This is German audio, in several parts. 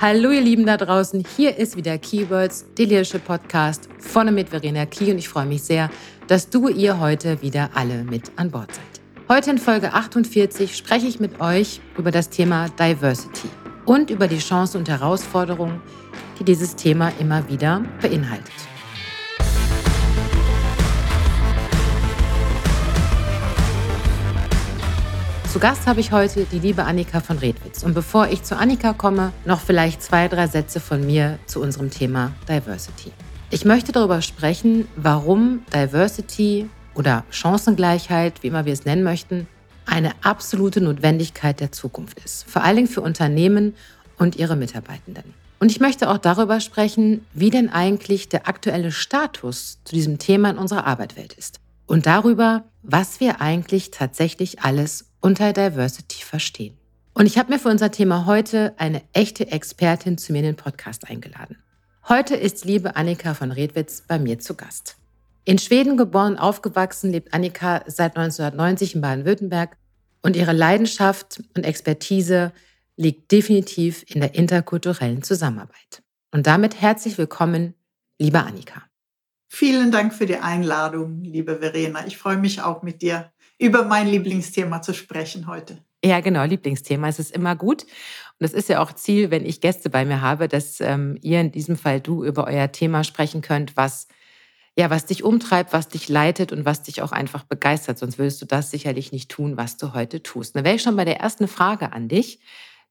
Hallo ihr Lieben da draußen, hier ist wieder Keywords, der Leadership Podcast vorne mit Verena Key und ich freue mich sehr, dass du ihr heute wieder alle mit an Bord seid. Heute in Folge 48 spreche ich mit euch über das Thema Diversity und über die Chancen und Herausforderungen, die dieses Thema immer wieder beinhaltet. Zu Gast habe ich heute die liebe Annika von Redwitz. Und bevor ich zu Annika komme, noch vielleicht zwei, drei Sätze von mir zu unserem Thema Diversity. Ich möchte darüber sprechen, warum Diversity oder Chancengleichheit, wie immer wir es nennen möchten, eine absolute Notwendigkeit der Zukunft ist. Vor allen Dingen für Unternehmen und ihre Mitarbeitenden. Und ich möchte auch darüber sprechen, wie denn eigentlich der aktuelle Status zu diesem Thema in unserer Arbeitswelt ist. Und darüber, was wir eigentlich tatsächlich alles unter Diversity verstehen. Und ich habe mir für unser Thema heute eine echte Expertin zu mir in den Podcast eingeladen. Heute ist liebe Annika von Redwitz bei mir zu Gast. In Schweden geboren, aufgewachsen, lebt Annika seit 1990 in Baden-Württemberg und ihre Leidenschaft und Expertise liegt definitiv in der interkulturellen Zusammenarbeit. Und damit herzlich willkommen, liebe Annika. Vielen Dank für die Einladung, liebe Verena. Ich freue mich auch mit dir über mein Lieblingsthema zu sprechen heute. Ja, genau, Lieblingsthema. Es ist immer gut. Und das ist ja auch Ziel, wenn ich Gäste bei mir habe, dass ähm, ihr in diesem Fall du über euer Thema sprechen könnt, was ja, was dich umtreibt, was dich leitet und was dich auch einfach begeistert. Sonst würdest du das sicherlich nicht tun, was du heute tust. Dann wäre ich schon bei der ersten Frage an dich.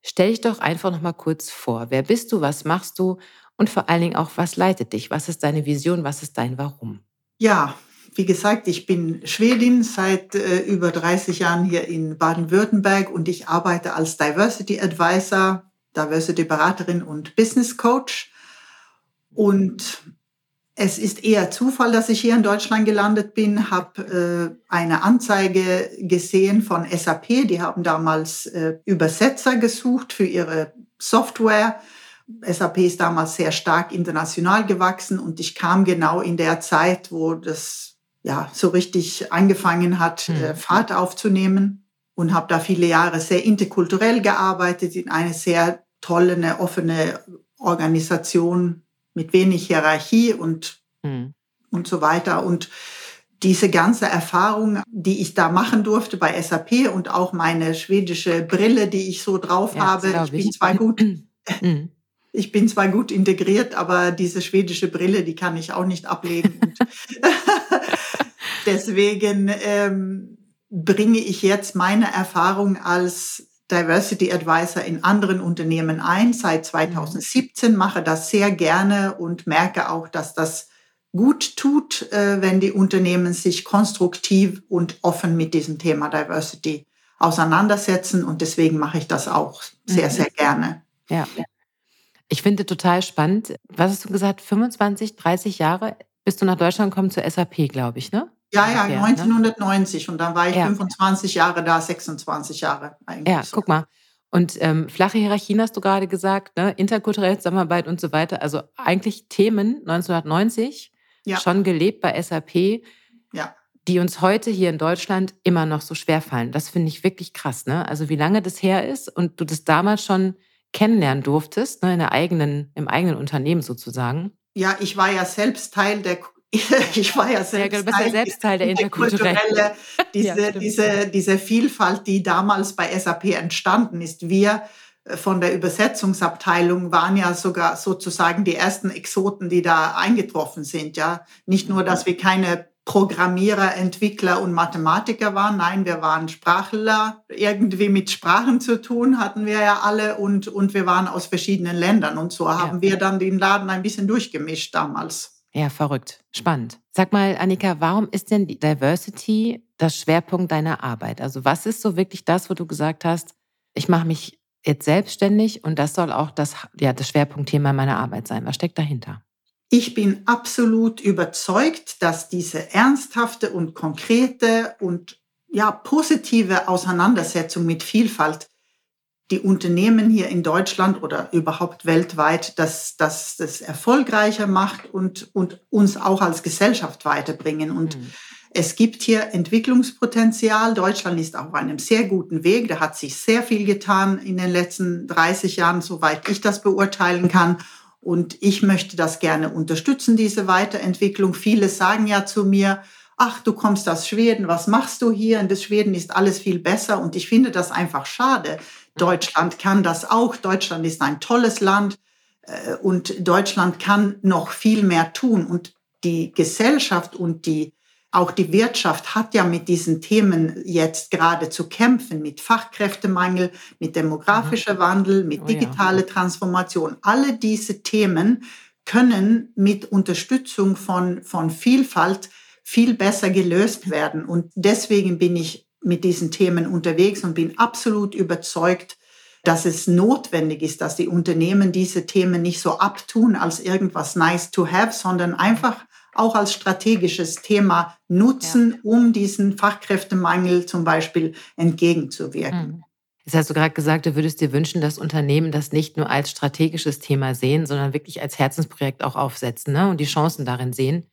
Stell dich doch einfach noch mal kurz vor. Wer bist du? Was machst du? Und vor allen Dingen auch, was leitet dich? Was ist deine Vision? Was ist dein Warum? Ja, wie gesagt, ich bin Schwedin seit äh, über 30 Jahren hier in Baden-Württemberg und ich arbeite als Diversity Advisor, Diversity Beraterin und Business Coach. Und es ist eher Zufall, dass ich hier in Deutschland gelandet bin, habe äh, eine Anzeige gesehen von SAP, die haben damals äh, Übersetzer gesucht für ihre Software. SAP ist damals sehr stark international gewachsen und ich kam genau in der Zeit, wo das ja, so richtig angefangen hat, mhm. Fahrt aufzunehmen und habe da viele Jahre sehr interkulturell gearbeitet in eine sehr tolle, eine offene Organisation mit wenig Hierarchie und, mhm. und so weiter. Und diese ganze Erfahrung, die ich da machen durfte bei SAP und auch meine schwedische Brille, die ich so drauf ja, habe, ich bin zwar gut, mhm. ich bin zwar gut integriert, aber diese schwedische Brille, die kann ich auch nicht ablegen. Deswegen ähm, bringe ich jetzt meine Erfahrung als Diversity Advisor in anderen Unternehmen ein. Seit 2017 mhm. mache das sehr gerne und merke auch, dass das gut tut, äh, wenn die Unternehmen sich konstruktiv und offen mit diesem Thema Diversity auseinandersetzen. Und deswegen mache ich das auch sehr, mhm. sehr gerne. Ja. Ich finde total spannend. Was hast du gesagt? 25, 30 Jahre bist du nach Deutschland gekommen zur SAP, glaube ich, ne? Ja, ja, 1990 ne? und dann war ich ja. 25 Jahre da, 26 Jahre eigentlich. Ja, guck mal. Und ähm, flache Hierarchien hast du gerade gesagt, ne? interkulturelle Zusammenarbeit und so weiter. Also eigentlich Themen 1990 ja. schon gelebt bei SAP, ja. die uns heute hier in Deutschland immer noch so schwer fallen. Das finde ich wirklich krass. Ne? Also wie lange das her ist und du das damals schon kennenlernen durftest, ne? in der eigenen, im eigenen Unternehmen sozusagen. Ja, ich war ja selbst Teil der ich war ja selbst, ja, Teil, ja selbst Teil der interkulturelle, diese, ja, diese, diese Vielfalt, die damals bei SAP entstanden ist. Wir äh, von der Übersetzungsabteilung waren ja sogar sozusagen die ersten Exoten, die da eingetroffen sind. Ja, nicht nur, dass wir keine Programmierer, Entwickler und Mathematiker waren. Nein, wir waren Sprachler. Irgendwie mit Sprachen zu tun hatten wir ja alle und, und wir waren aus verschiedenen Ländern. Und so haben wir dann den Laden ein bisschen durchgemischt damals. Ja, verrückt. Spannend. Sag mal, Annika, warum ist denn die Diversity das Schwerpunkt deiner Arbeit? Also was ist so wirklich das, wo du gesagt hast, ich mache mich jetzt selbstständig und das soll auch das, ja, das Schwerpunktthema meiner Arbeit sein? Was steckt dahinter? Ich bin absolut überzeugt, dass diese ernsthafte und konkrete und ja, positive Auseinandersetzung mit Vielfalt die Unternehmen hier in Deutschland oder überhaupt weltweit, dass, dass das erfolgreicher macht und, und uns auch als Gesellschaft weiterbringen. Und mhm. Es gibt hier Entwicklungspotenzial. Deutschland ist auf einem sehr guten Weg. Da hat sich sehr viel getan in den letzten 30 Jahren, soweit ich das beurteilen kann. Und ich möchte das gerne unterstützen, diese Weiterentwicklung. Viele sagen ja zu mir, ach, du kommst aus Schweden, was machst du hier? In Schweden ist alles viel besser. Und ich finde das einfach schade. Deutschland kann das auch. Deutschland ist ein tolles Land. Äh, und Deutschland kann noch viel mehr tun. Und die Gesellschaft und die auch die Wirtschaft hat ja mit diesen Themen jetzt gerade zu kämpfen, mit Fachkräftemangel, mit demografischer mhm. Wandel, mit oh, digitale. Transformation. Alle diese Themen können mit Unterstützung von, von Vielfalt viel besser gelöst werden. Und deswegen bin ich mit diesen Themen unterwegs und bin absolut überzeugt, dass es notwendig ist, dass die Unternehmen diese Themen nicht so abtun als irgendwas nice to have, sondern einfach auch als strategisches Thema nutzen, ja. um diesen Fachkräftemangel zum Beispiel entgegenzuwirken. Mhm. Das hast du gerade gesagt, du würdest dir wünschen, dass Unternehmen das nicht nur als strategisches Thema sehen, sondern wirklich als Herzensprojekt auch aufsetzen ne? und die Chancen darin sehen.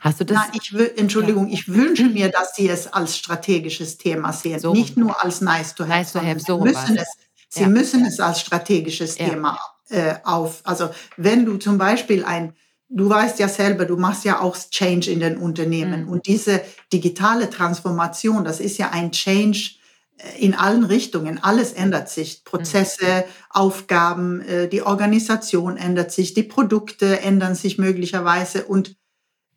Hast du das? Nein, ich Entschuldigung, ja. ich wünsche mir, dass sie es als strategisches Thema sehen, so nicht nur als nice to have. Nice to have so müssen es, sie ja. müssen es als strategisches. Thema äh, auf. Also wenn du zum Beispiel ein du weißt ja selber, du machst ja auch Change in den Unternehmen. Mhm. Und diese digitale Transformation, das ist ja ein Change äh, in allen Richtungen. Alles ändert sich. Prozesse, mhm. Aufgaben, äh, die Organisation ändert sich, die Produkte ändern sich möglicherweise. Und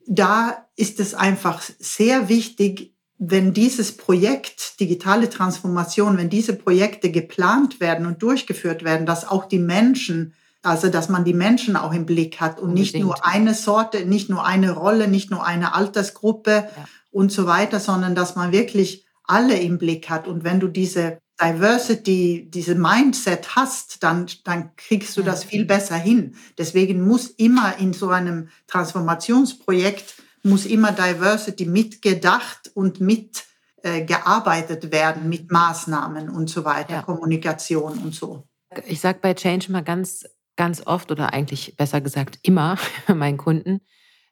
da ist es einfach sehr wichtig, wenn dieses Projekt, digitale Transformation, wenn diese Projekte geplant werden und durchgeführt werden, dass auch die Menschen also, dass man die Menschen auch im Blick hat und Unbedingt. nicht nur eine Sorte, nicht nur eine Rolle, nicht nur eine Altersgruppe ja. und so weiter, sondern dass man wirklich alle im Blick hat. Und wenn du diese Diversity, diese Mindset hast, dann, dann kriegst du das viel besser hin. Deswegen muss immer in so einem Transformationsprojekt, muss immer Diversity mitgedacht und mit äh, gearbeitet werden mit Maßnahmen und so weiter, ja. Kommunikation und so. Ich sage bei Change mal ganz ganz oft oder eigentlich besser gesagt immer meinen Kunden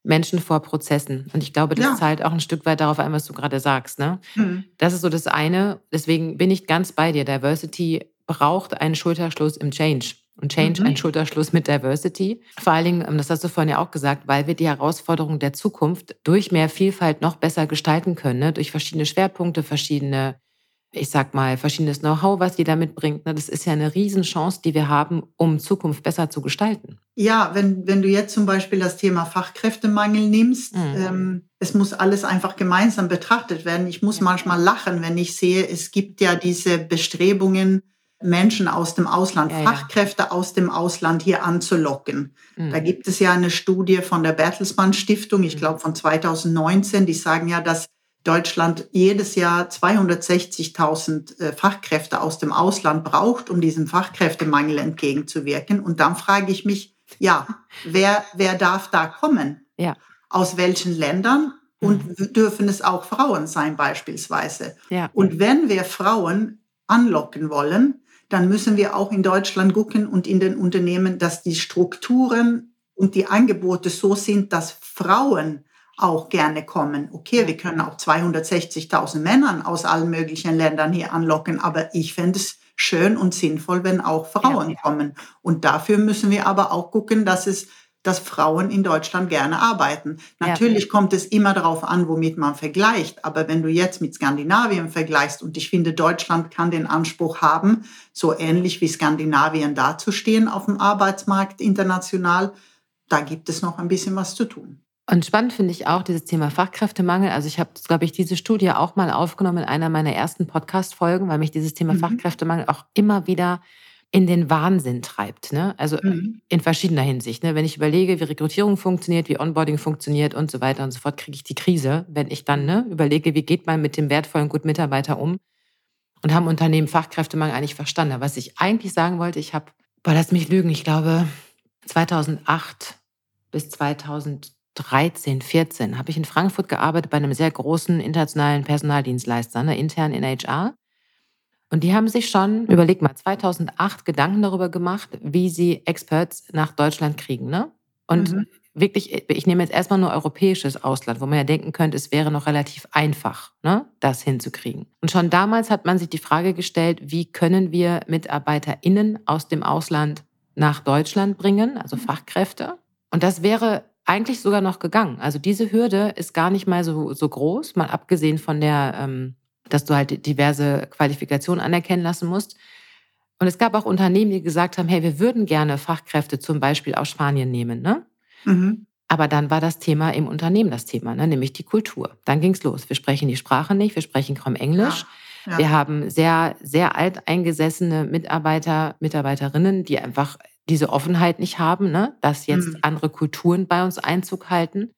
Menschen vor Prozessen. Und ich glaube, das ja. zahlt auch ein Stück weit darauf ein, was du gerade sagst. Ne? Mhm. Das ist so das eine. Deswegen bin ich ganz bei dir. Diversity braucht einen Schulterschluss im Change. Und Change mhm. einen Schulterschluss mit Diversity. Vor allen Dingen, ähm, das hast du vorhin ja auch gesagt, weil wir die Herausforderungen der Zukunft durch mehr Vielfalt noch besser gestalten können. Ne? Durch verschiedene Schwerpunkte, verschiedene ich sag mal, verschiedenes Know-how, was jeder mitbringt. Ne? Das ist ja eine Riesenchance, die wir haben, um Zukunft besser zu gestalten. Ja, wenn, wenn du jetzt zum Beispiel das Thema Fachkräftemangel nimmst, mhm. ähm, es muss alles einfach gemeinsam betrachtet werden. Ich muss ja. manchmal lachen, wenn ich sehe, es gibt ja diese Bestrebungen, Menschen aus dem Ausland, ja, Fachkräfte ja. aus dem Ausland hier anzulocken. Mhm. Da gibt es ja eine Studie von der Bertelsmann Stiftung, ich mhm. glaube von 2019, die sagen ja, dass Deutschland jedes Jahr 260.000 äh, Fachkräfte aus dem Ausland braucht, um diesem Fachkräftemangel entgegenzuwirken. Und dann frage ich mich, ja, wer, wer darf da kommen? Ja. Aus welchen Ländern? Und mhm. dürfen es auch Frauen sein beispielsweise? Ja. Und wenn wir Frauen anlocken wollen, dann müssen wir auch in Deutschland gucken und in den Unternehmen, dass die Strukturen und die Angebote so sind, dass Frauen auch gerne kommen. Okay, wir können auch 260.000 Männern aus allen möglichen Ländern hier anlocken, aber ich fände es schön und sinnvoll, wenn auch Frauen ja. kommen. Und dafür müssen wir aber auch gucken, dass es dass Frauen in Deutschland gerne arbeiten. Natürlich ja. kommt es immer darauf an, womit man vergleicht. Aber wenn du jetzt mit Skandinavien vergleichst, und ich finde, Deutschland kann den Anspruch haben, so ähnlich wie Skandinavien dazustehen auf dem Arbeitsmarkt international, da gibt es noch ein bisschen was zu tun. Und spannend finde ich auch dieses Thema Fachkräftemangel. Also ich habe, glaube ich, diese Studie auch mal aufgenommen in einer meiner ersten Podcast-Folgen, weil mich dieses Thema mhm. Fachkräftemangel auch immer wieder in den Wahnsinn treibt. Ne? Also mhm. in verschiedener Hinsicht. Ne? Wenn ich überlege, wie Rekrutierung funktioniert, wie Onboarding funktioniert und so weiter und so fort, kriege ich die Krise, wenn ich dann ne, überlege, wie geht man mit dem wertvollen guten Mitarbeiter um und haben Unternehmen Fachkräftemangel eigentlich verstanden. Was ich eigentlich sagen wollte, ich habe, boah, lass mich lügen, ich glaube 2008 bis 2000 13, 14 habe ich in Frankfurt gearbeitet bei einem sehr großen internationalen Personaldienstleister, ne, intern in HR. Und die haben sich schon, überleg mal, 2008 Gedanken darüber gemacht, wie sie Experts nach Deutschland kriegen. Ne? Und mhm. wirklich, ich nehme jetzt erstmal nur europäisches Ausland, wo man ja denken könnte, es wäre noch relativ einfach, ne, das hinzukriegen. Und schon damals hat man sich die Frage gestellt, wie können wir MitarbeiterInnen aus dem Ausland nach Deutschland bringen, also Fachkräfte. Und das wäre eigentlich sogar noch gegangen. Also diese Hürde ist gar nicht mal so, so groß, mal abgesehen von der, ähm, dass du halt diverse Qualifikationen anerkennen lassen musst. Und es gab auch Unternehmen, die gesagt haben, hey, wir würden gerne Fachkräfte zum Beispiel aus Spanien nehmen. Ne? Mhm. Aber dann war das Thema im Unternehmen das Thema, ne? nämlich die Kultur. Dann ging es los. Wir sprechen die Sprache nicht, wir sprechen kaum Englisch. Ja, ja. Wir haben sehr, sehr alteingesessene Mitarbeiter, Mitarbeiterinnen, die einfach diese Offenheit nicht haben, ne? dass jetzt mhm. andere Kulturen bei uns Einzug halten.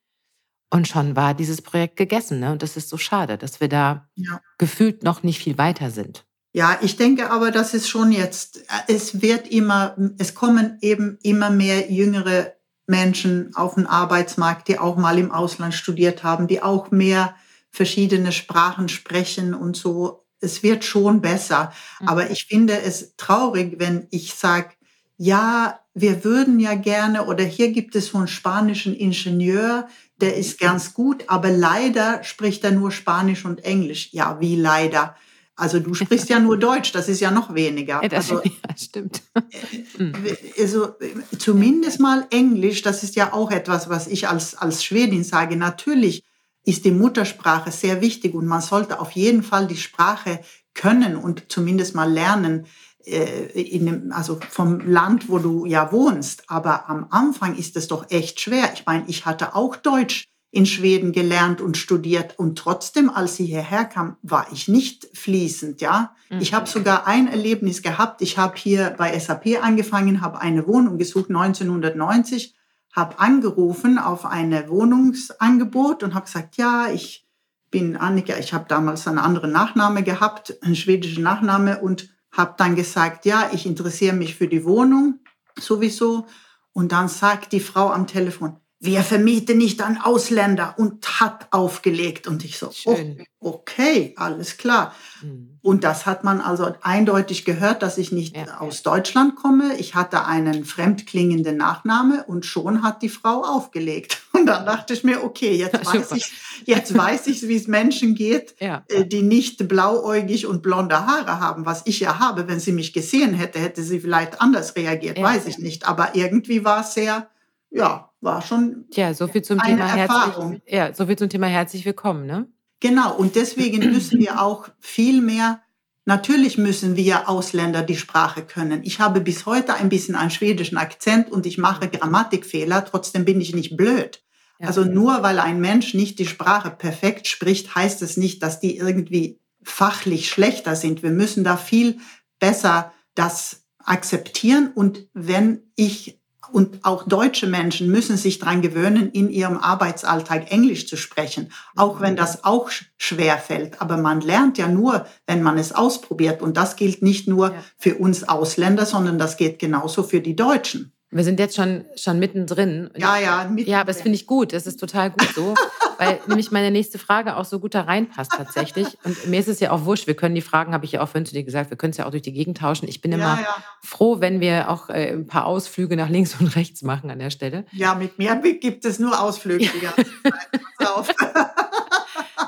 Und schon war dieses Projekt gegessen. Ne? Und das ist so schade, dass wir da ja. gefühlt noch nicht viel weiter sind. Ja, ich denke aber, das ist schon jetzt, es wird immer, es kommen eben immer mehr jüngere Menschen auf den Arbeitsmarkt, die auch mal im Ausland studiert haben, die auch mehr verschiedene Sprachen sprechen und so. Es wird schon besser. Mhm. Aber ich finde es traurig, wenn ich sage, ja, wir würden ja gerne, oder hier gibt es so einen spanischen Ingenieur, der ist ganz gut, aber leider spricht er nur Spanisch und Englisch. Ja, wie leider? Also du sprichst ja nur Deutsch, das ist ja noch weniger. Ja, das also, ja, stimmt. Äh, also zumindest mal Englisch, das ist ja auch etwas, was ich als, als Schwedin sage. Natürlich ist die Muttersprache sehr wichtig und man sollte auf jeden Fall die Sprache können und zumindest mal lernen, äh, dem, also vom Land, wo du ja wohnst. Aber am Anfang ist es doch echt schwer. Ich meine, ich hatte auch Deutsch in Schweden gelernt und studiert und trotzdem, als sie hierher kam, war ich nicht fließend, ja. Mhm. Ich habe sogar ein Erlebnis gehabt. Ich habe hier bei SAP angefangen, habe eine Wohnung gesucht 1990, habe angerufen auf eine Wohnungsangebot und habe gesagt, ja, ich bin Annika, ich habe damals einen anderen Nachname gehabt, einen schwedischen Nachname und habe dann gesagt, ja, ich interessiere mich für die Wohnung sowieso. Und dann sagt die Frau am Telefon, wir vermieten nicht an Ausländer und hat aufgelegt. Und ich so, oh, okay, alles klar. Mhm. Und das hat man also eindeutig gehört, dass ich nicht ja. aus Deutschland komme. Ich hatte einen fremdklingenden Nachname und schon hat die Frau aufgelegt. Und dann dachte ich mir, okay, jetzt weiß ich, jetzt weiß ich, wie es Menschen geht, ja. Äh, die nicht blauäugig und blonde Haare haben, was ich ja habe. Wenn sie mich gesehen hätte, hätte sie vielleicht anders reagiert, ja. weiß ich nicht. Aber irgendwie war es sehr, ja, war schon. Ja, so viel zum Thema Erfahrung. herzlich. Ja, so viel zum Thema herzlich willkommen, ne? Genau. Und deswegen müssen wir auch viel mehr Natürlich müssen wir Ausländer die Sprache können. Ich habe bis heute ein bisschen einen schwedischen Akzent und ich mache Grammatikfehler, trotzdem bin ich nicht blöd. Ja. Also nur weil ein Mensch nicht die Sprache perfekt spricht, heißt es nicht, dass die irgendwie fachlich schlechter sind. Wir müssen da viel besser das akzeptieren und wenn ich und auch deutsche Menschen müssen sich daran gewöhnen, in ihrem Arbeitsalltag Englisch zu sprechen, auch wenn das auch schwer fällt. Aber man lernt ja nur, wenn man es ausprobiert. Und das gilt nicht nur für uns Ausländer, sondern das geht genauso für die Deutschen. Wir sind jetzt schon, schon mittendrin. Ja, ja. Mittendrin. Ja, aber das finde ich gut. Das ist total gut so, weil nämlich meine nächste Frage auch so gut da reinpasst tatsächlich. Und mir ist es ja auch wurscht. Wir können die Fragen, habe ich ja auch vorhin zu dir gesagt, wir können es ja auch durch die Gegend tauschen. Ich bin ja, immer ja. froh, wenn wir auch äh, ein paar Ausflüge nach links und rechts machen an der Stelle. Ja, mit mir gibt es nur Ausflüge Zeit.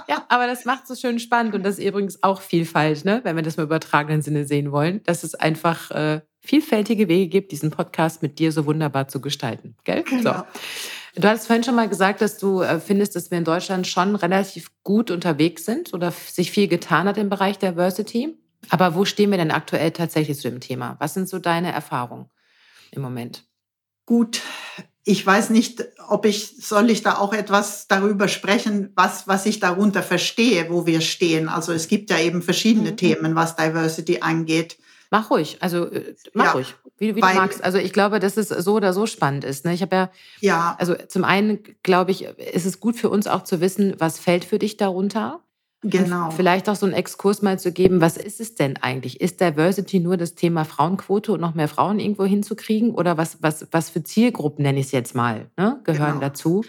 ja, aber das macht es so schön spannend und das ist übrigens auch Vielfalt, ne? wenn wir das mal im übertragenen Sinne sehen wollen, dass es einfach äh, vielfältige Wege gibt, diesen Podcast mit dir so wunderbar zu gestalten. Gell? Genau. So. Du hast vorhin schon mal gesagt, dass du äh, findest, dass wir in Deutschland schon relativ gut unterwegs sind oder sich viel getan hat im Bereich Diversity. Aber wo stehen wir denn aktuell tatsächlich zu dem Thema? Was sind so deine Erfahrungen im Moment? Gut, ich weiß nicht, ob ich, soll ich da auch etwas darüber sprechen, was, was ich darunter verstehe, wo wir stehen. Also es gibt ja eben verschiedene mhm. Themen, was Diversity angeht. Mach ruhig, also äh, mach ja, ruhig, wie, wie du magst. Also ich glaube, dass es so oder so spannend ist. Ne? Ich habe ja, ja, also zum einen glaube ich, ist es gut für uns auch zu wissen, was fällt für dich darunter. Genau. Und vielleicht auch so einen Exkurs mal zu geben, was ist es denn eigentlich? Ist Diversity nur das Thema Frauenquote und noch mehr Frauen irgendwo hinzukriegen? Oder was, was, was für Zielgruppen, nenne ich es jetzt mal, ne, gehören genau. dazu?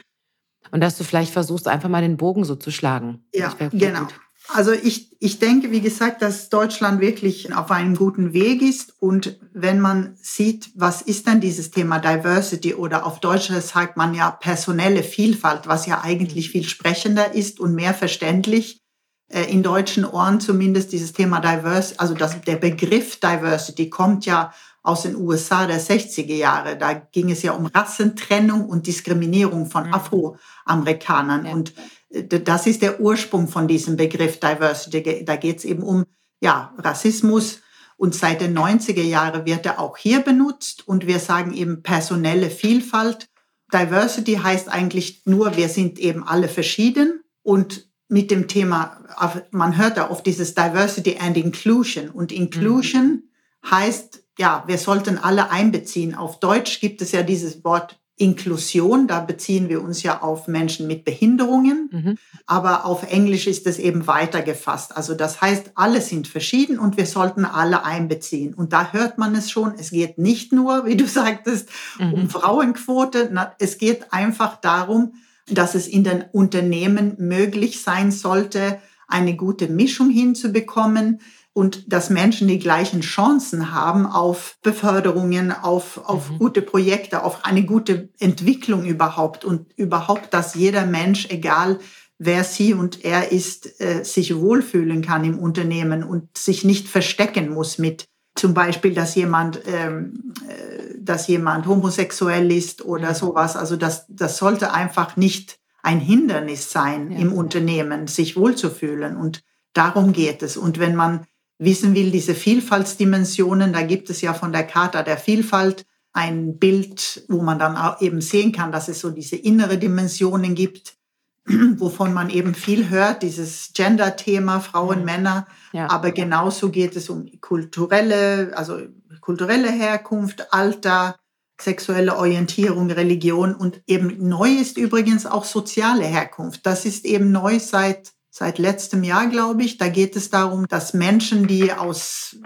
Und dass du vielleicht versuchst, einfach mal den Bogen so zu schlagen. Ja, genau. Gut. Also ich, ich denke, wie gesagt, dass Deutschland wirklich auf einem guten Weg ist. Und wenn man sieht, was ist denn dieses Thema Diversity oder auf Deutsch sagt man ja personelle Vielfalt, was ja eigentlich viel sprechender ist und mehr verständlich äh, in deutschen Ohren zumindest dieses Thema Diversity, also das, der Begriff Diversity kommt ja aus den USA der 60er Jahre. Da ging es ja um Rassentrennung und Diskriminierung von mhm. Afroamerikanern. Und das ist der Ursprung von diesem Begriff Diversity. Da geht es eben um ja, Rassismus. Und seit den 90er Jahren wird er auch hier benutzt. Und wir sagen eben personelle Vielfalt. Diversity heißt eigentlich nur, wir sind eben alle verschieden. Und mit dem Thema, man hört da oft dieses Diversity and Inclusion. Und Inclusion mhm. heißt, ja, wir sollten alle einbeziehen. Auf Deutsch gibt es ja dieses Wort Inklusion, da beziehen wir uns ja auf Menschen mit Behinderungen, mhm. aber auf Englisch ist es eben weiter gefasst. Also das heißt, alle sind verschieden und wir sollten alle einbeziehen. Und da hört man es schon, es geht nicht nur, wie du sagtest, mhm. um Frauenquote, es geht einfach darum, dass es in den Unternehmen möglich sein sollte, eine gute Mischung hinzubekommen, und dass Menschen die gleichen Chancen haben auf Beförderungen, auf, auf mhm. gute Projekte, auf eine gute Entwicklung überhaupt und überhaupt, dass jeder Mensch, egal wer sie und er ist, äh, sich wohlfühlen kann im Unternehmen und sich nicht verstecken muss mit zum Beispiel, dass jemand, ähm, äh, dass jemand homosexuell ist oder sowas. Also das, das sollte einfach nicht ein Hindernis sein ja. im Unternehmen, sich wohlzufühlen. Und darum geht es. Und wenn man wissen will, diese Vielfaltsdimensionen, da gibt es ja von der Charta der Vielfalt ein Bild, wo man dann auch eben sehen kann, dass es so diese innere Dimensionen gibt, wovon man eben viel hört, dieses Gender-Thema, Frauen, mhm. Männer. Ja. Aber genauso geht es um kulturelle, also kulturelle Herkunft, Alter, sexuelle Orientierung, Religion und eben neu ist übrigens auch soziale Herkunft. Das ist eben neu seit seit letztem Jahr, glaube ich. Da geht es darum, dass Menschen, die aus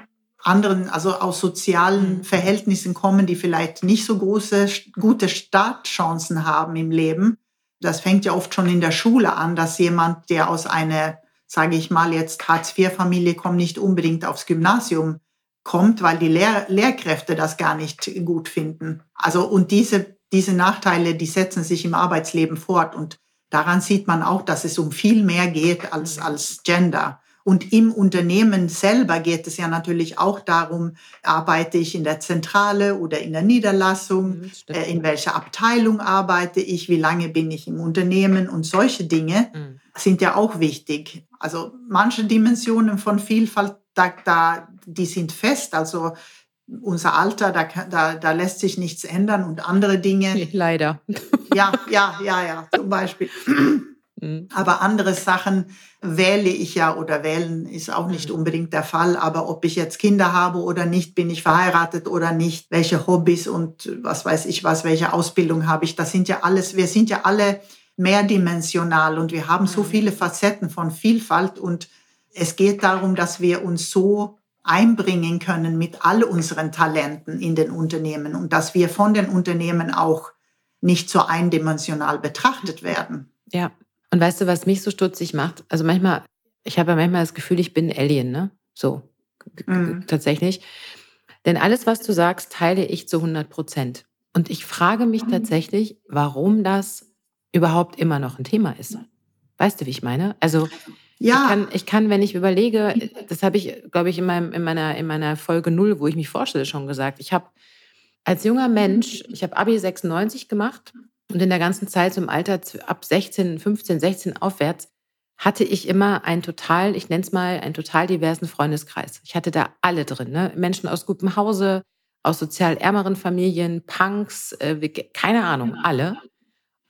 anderen, also aus sozialen mhm. Verhältnissen kommen, die vielleicht nicht so große, gute Startchancen haben im Leben. Das fängt ja oft schon in der Schule an, dass jemand, der aus einer, sage ich mal jetzt Hartz-IV-Familie kommt, nicht unbedingt aufs Gymnasium kommt, weil die Lehr Lehrkräfte das gar nicht gut finden. Also und diese, diese Nachteile, die setzen sich im Arbeitsleben fort und Daran sieht man auch, dass es um viel mehr geht als, als Gender. Und im Unternehmen selber geht es ja natürlich auch darum, arbeite ich in der Zentrale oder in der Niederlassung, mhm, äh, in welcher Abteilung arbeite ich, wie lange bin ich im Unternehmen und solche Dinge mhm. sind ja auch wichtig. Also manche Dimensionen von Vielfalt, da, da, die sind fest. Also unser Alter, da, da, da lässt sich nichts ändern und andere Dinge. Leider. Ja, ja, ja, ja, zum Beispiel. Mhm. Aber andere Sachen wähle ich ja oder wählen ist auch nicht mhm. unbedingt der Fall. Aber ob ich jetzt Kinder habe oder nicht, bin ich verheiratet oder nicht, welche Hobbys und was weiß ich was, welche Ausbildung habe ich, das sind ja alles, wir sind ja alle mehrdimensional und wir haben so mhm. viele Facetten von Vielfalt und es geht darum, dass wir uns so einbringen können mit all unseren Talenten in den Unternehmen und dass wir von den Unternehmen auch nicht so eindimensional betrachtet werden. Ja. Und weißt du, was mich so stutzig macht? Also manchmal, ich habe ja manchmal das Gefühl, ich bin Alien, ne? So. Mhm. Tatsächlich. Denn alles, was du sagst, teile ich zu 100 Prozent. Und ich frage mich mhm. tatsächlich, warum das überhaupt immer noch ein Thema ist. Weißt du, wie ich meine? Also, ja. Ich kann, ich kann, wenn ich überlege, das habe ich, glaube ich, in, meinem, in, meiner, in meiner Folge null, wo ich mich vorstelle, schon gesagt. Ich habe als junger Mensch, ich habe Abi 96 gemacht und in der ganzen Zeit zum Alter ab 16, 15, 16 aufwärts hatte ich immer einen total, ich nenne es mal, einen total diversen Freundeskreis. Ich hatte da alle drin, ne? Menschen aus gutem Hause, aus sozial ärmeren Familien, Punks, äh, keine Ahnung, alle.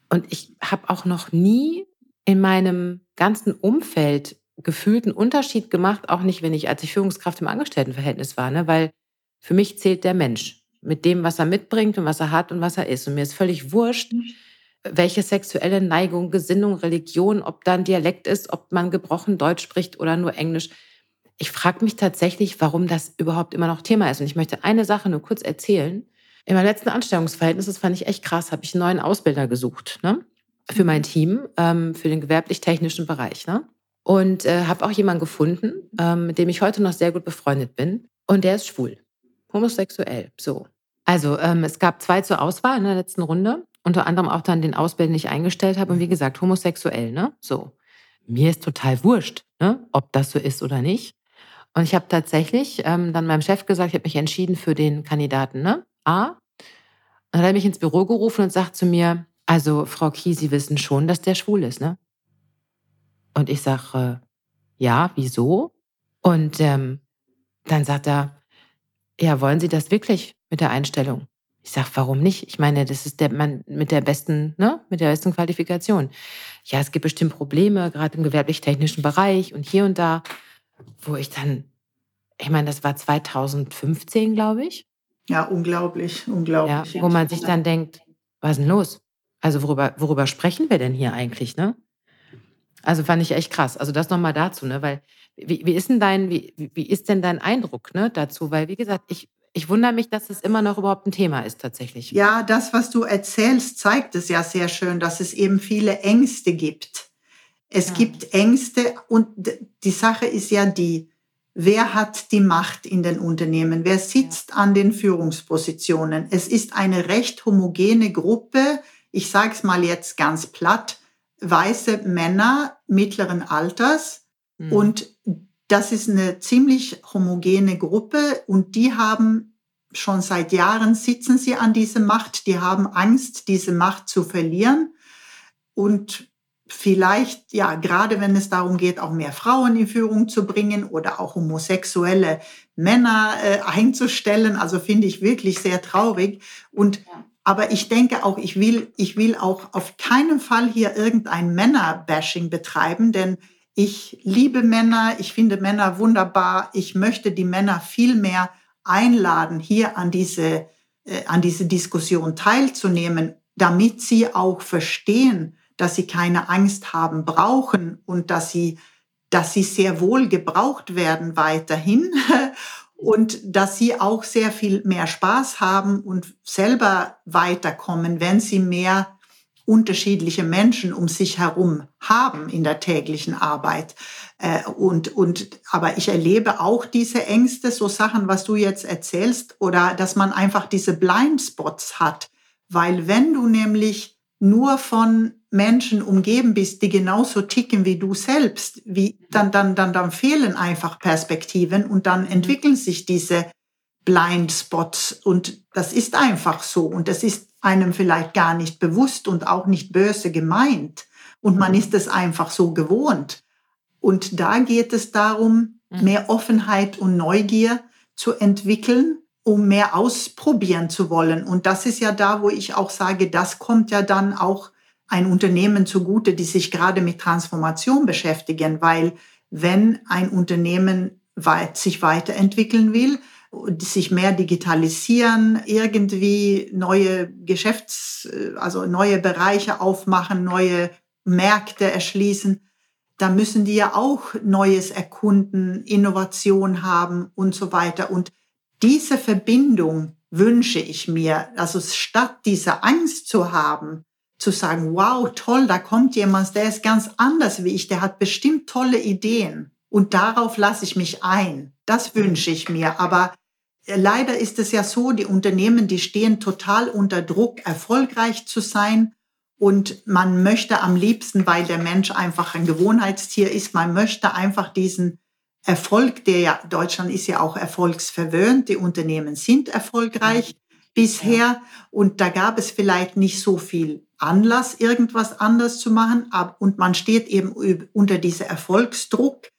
Und ich habe auch noch nie in meinem ganzen Umfeld gefühlten Unterschied gemacht, auch nicht, wenn ich, als ich Führungskraft im Angestelltenverhältnis war, ne? weil für mich zählt der Mensch mit dem, was er mitbringt und was er hat und was er ist. Und mir ist völlig wurscht, welche sexuelle Neigung, Gesinnung, Religion, ob da ein Dialekt ist, ob man gebrochen Deutsch spricht oder nur Englisch. Ich frage mich tatsächlich, warum das überhaupt immer noch Thema ist. Und ich möchte eine Sache nur kurz erzählen. In meinem letzten Anstellungsverhältnis, das fand ich echt krass, habe ich einen neuen Ausbilder gesucht. Ne? für mein Team, ähm, für den gewerblich-technischen Bereich. Ne? und äh, habe auch jemanden gefunden, ähm, mit dem ich heute noch sehr gut befreundet bin. Und der ist schwul, homosexuell. So. Also ähm, es gab zwei zur Auswahl in der letzten Runde. Unter anderem auch dann den Ausbilden, den ich eingestellt habe. Und wie gesagt, homosexuell, ne? So. Mir ist total wurscht, ne? ob das so ist oder nicht. Und ich habe tatsächlich ähm, dann meinem Chef gesagt, ich habe mich entschieden für den Kandidaten, ne? A. Und dann hat er mich ins Büro gerufen und sagt zu mir, also Frau Kie, Sie wissen schon, dass der schwul ist, ne? Und ich sage, äh, ja, wieso? Und ähm, dann sagt er, ja, wollen Sie das wirklich mit der Einstellung? Ich sage, warum nicht? Ich meine, das ist der Mann mit der besten, ne, mit der besten Qualifikation. Ja, es gibt bestimmt Probleme, gerade im gewerblich-technischen Bereich und hier und da, wo ich dann, ich meine, das war 2015, glaube ich. Ja, unglaublich, unglaublich. Ja, wo man sich dann denkt, was ist denn los? Also worüber, worüber sprechen wir denn hier eigentlich, ne? Also fand ich echt krass. Also das nochmal dazu, ne? Weil, wie, wie ist denn dein, wie, wie ist denn dein Eindruck, ne, dazu? Weil, wie gesagt, ich, ich wundere mich, dass es immer noch überhaupt ein Thema ist, tatsächlich. Ja, das, was du erzählst, zeigt es ja sehr schön, dass es eben viele Ängste gibt. Es ja. gibt Ängste und die Sache ist ja die, wer hat die Macht in den Unternehmen? Wer sitzt ja. an den Führungspositionen? Es ist eine recht homogene Gruppe. Ich sage es mal jetzt ganz platt weiße Männer mittleren Alters mhm. und das ist eine ziemlich homogene Gruppe und die haben schon seit Jahren sitzen sie an dieser Macht, die haben Angst, diese Macht zu verlieren und vielleicht, ja, gerade wenn es darum geht, auch mehr Frauen in Führung zu bringen oder auch homosexuelle Männer äh, einzustellen. Also finde ich wirklich sehr traurig. Und aber ich denke auch, ich will, ich will auch auf keinen Fall hier irgendein Männer-Bashing betreiben, denn ich liebe Männer, ich finde Männer wunderbar. Ich möchte die Männer viel mehr einladen, hier an diese, äh, an diese Diskussion teilzunehmen, damit sie auch verstehen, dass sie keine Angst haben brauchen und dass sie, dass sie sehr wohl gebraucht werden weiterhin und dass sie auch sehr viel mehr Spaß haben und selber weiterkommen, wenn sie mehr unterschiedliche Menschen um sich herum haben in der täglichen Arbeit. Äh, und, und, aber ich erlebe auch diese Ängste, so Sachen, was du jetzt erzählst, oder dass man einfach diese Blindspots hat. Weil wenn du nämlich nur von Menschen umgeben bist, die genauso ticken wie du selbst, wie, dann, dann, dann, dann fehlen einfach Perspektiven und dann mhm. entwickeln sich diese Blindspots und das ist einfach so und das ist einem vielleicht gar nicht bewusst und auch nicht böse gemeint und man mhm. ist es einfach so gewohnt. Und da geht es darum, mhm. mehr Offenheit und Neugier zu entwickeln, um mehr ausprobieren zu wollen. Und das ist ja da, wo ich auch sage, das kommt ja dann auch ein Unternehmen zugute, die sich gerade mit Transformation beschäftigen, weil wenn ein Unternehmen weit, sich weiterentwickeln will, sich mehr digitalisieren, irgendwie neue Geschäfts-, also neue Bereiche aufmachen, neue Märkte erschließen, da müssen die ja auch Neues erkunden, Innovation haben und so weiter. Und diese Verbindung wünsche ich mir, also statt diese Angst zu haben, zu sagen, wow, toll, da kommt jemand, der ist ganz anders wie ich, der hat bestimmt tolle Ideen. Und darauf lasse ich mich ein. Das wünsche ich mir. Aber leider ist es ja so, die Unternehmen, die stehen total unter Druck, erfolgreich zu sein. Und man möchte am liebsten, weil der Mensch einfach ein Gewohnheitstier ist, man möchte einfach diesen Erfolg, der ja, Deutschland ist ja auch erfolgsverwöhnt, die Unternehmen sind erfolgreich bisher und da gab es vielleicht nicht so viel Anlass, irgendwas anders zu machen. Und man steht eben unter diesem Erfolgsdruck.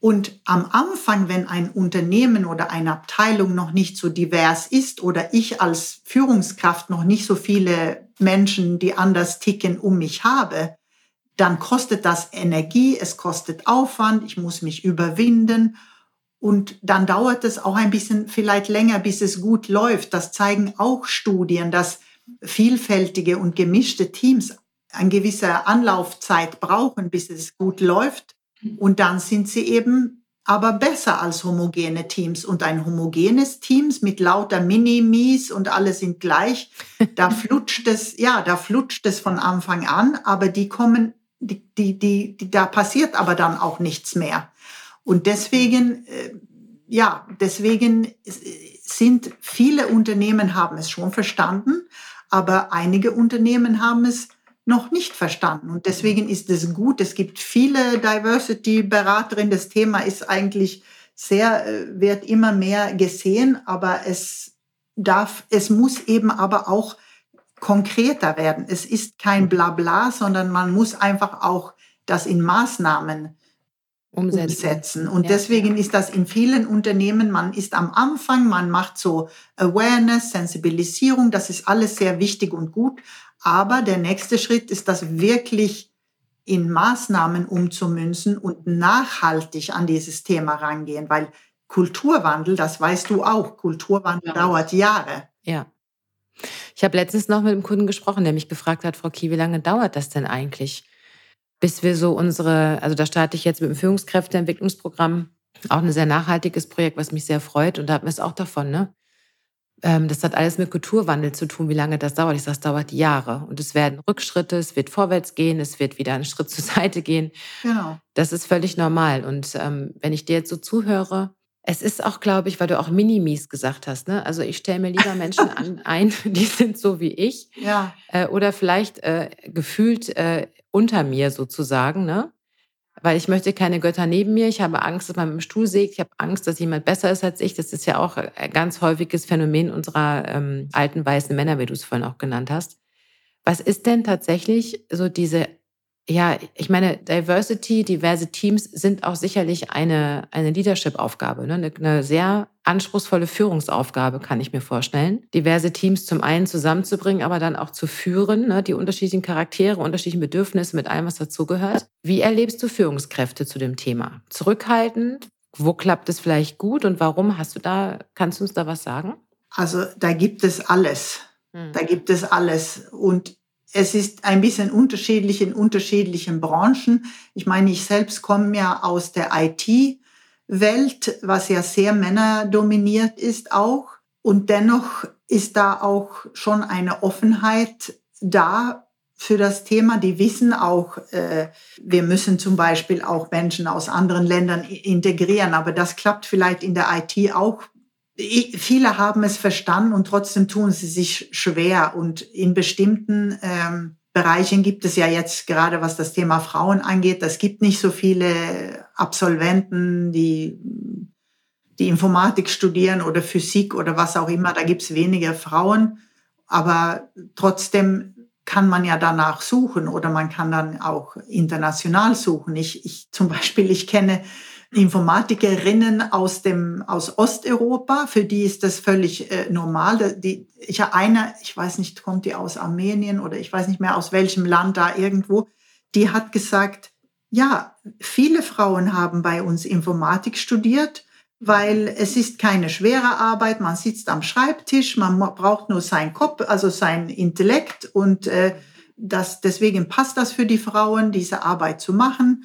Und am Anfang, wenn ein Unternehmen oder eine Abteilung noch nicht so divers ist oder ich als Führungskraft noch nicht so viele Menschen, die anders ticken, um mich habe, dann kostet das Energie, es kostet Aufwand, ich muss mich überwinden und dann dauert es auch ein bisschen vielleicht länger, bis es gut läuft. Das zeigen auch Studien, dass vielfältige und gemischte Teams eine gewisse Anlaufzeit brauchen, bis es gut läuft. Und dann sind sie eben aber besser als homogene Teams. Und ein homogenes Teams mit lauter Minimis und alle sind gleich, da flutscht es, ja, da flutscht es von Anfang an, aber die kommen die, die, die, die, da passiert aber dann auch nichts mehr. Und deswegen, äh, ja, deswegen sind viele Unternehmen haben es schon verstanden, aber einige Unternehmen haben es noch nicht verstanden. Und deswegen ist es gut. Es gibt viele Diversity-Beraterinnen. Das Thema ist eigentlich sehr, äh, wird immer mehr gesehen, aber es darf, es muss eben aber auch konkreter werden. Es ist kein Blabla, sondern man muss einfach auch das in Maßnahmen umsetzen. umsetzen. Und ja. deswegen ist das in vielen Unternehmen, man ist am Anfang, man macht so Awareness, Sensibilisierung, das ist alles sehr wichtig und gut. Aber der nächste Schritt ist das wirklich in Maßnahmen umzumünzen und nachhaltig an dieses Thema rangehen, weil Kulturwandel, das weißt du auch, Kulturwandel ja. dauert Jahre. Ja. Ich habe letztens noch mit einem Kunden gesprochen, der mich gefragt hat, Frau Kie, wie lange dauert das denn eigentlich, bis wir so unsere, also da starte ich jetzt mit dem Führungskräfteentwicklungsprogramm, auch ein sehr nachhaltiges Projekt, was mich sehr freut und da hatten wir es auch davon, ne? Ähm, das hat alles mit Kulturwandel zu tun, wie lange das dauert. Ich sage, es dauert Jahre. Und es werden Rückschritte, es wird vorwärts gehen, es wird wieder einen Schritt zur Seite gehen. Genau. Das ist völlig normal. Und ähm, wenn ich dir jetzt so zuhöre, es ist auch, glaube ich, weil du auch Minimis gesagt hast. Ne? Also ich stelle mir lieber Menschen an, ein, die sind so wie ich. Ja. Äh, oder vielleicht äh, gefühlt äh, unter mir sozusagen. Ne? weil ich möchte keine Götter neben mir. Ich habe Angst, dass man mit dem Stuhl sägt. Ich habe Angst, dass jemand besser ist als ich. Das ist ja auch ein ganz häufiges Phänomen unserer ähm, alten weißen Männer, wie du es vorhin auch genannt hast. Was ist denn tatsächlich so diese ja, ich meine, Diversity, diverse Teams sind auch sicherlich eine, eine Leadership-Aufgabe, ne? eine, eine sehr anspruchsvolle Führungsaufgabe, kann ich mir vorstellen. Diverse Teams zum einen zusammenzubringen, aber dann auch zu führen, ne? die unterschiedlichen Charaktere, unterschiedlichen Bedürfnisse mit allem, was dazugehört. Wie erlebst du Führungskräfte zu dem Thema? Zurückhaltend? Wo klappt es vielleicht gut und warum? Hast du da, kannst du uns da was sagen? Also da gibt es alles. Hm. Da gibt es alles. Und es ist ein bisschen unterschiedlich in unterschiedlichen Branchen. Ich meine, ich selbst komme ja aus der IT-Welt, was ja sehr männerdominiert ist auch. Und dennoch ist da auch schon eine Offenheit da für das Thema. Die wissen auch, äh, wir müssen zum Beispiel auch Menschen aus anderen Ländern integrieren, aber das klappt vielleicht in der IT auch viele haben es verstanden und trotzdem tun sie sich schwer. Und in bestimmten ähm, Bereichen gibt es ja jetzt gerade, was das Thema Frauen angeht, es gibt nicht so viele Absolventen, die die Informatik studieren oder Physik oder was auch immer. Da gibt es weniger Frauen, aber trotzdem kann man ja danach suchen oder man kann dann auch international suchen. Ich, ich zum Beispiel, ich kenne Informatikerinnen aus dem aus Osteuropa, für die ist das völlig äh, normal. Die, ich eine, ich weiß nicht, kommt die aus Armenien oder ich weiß nicht mehr aus welchem Land da irgendwo, die hat gesagt, ja, viele Frauen haben bei uns Informatik studiert, weil es ist keine schwere Arbeit, man sitzt am Schreibtisch, man braucht nur sein Kopf, also sein Intellekt und äh, das, deswegen passt das für die Frauen, diese Arbeit zu machen.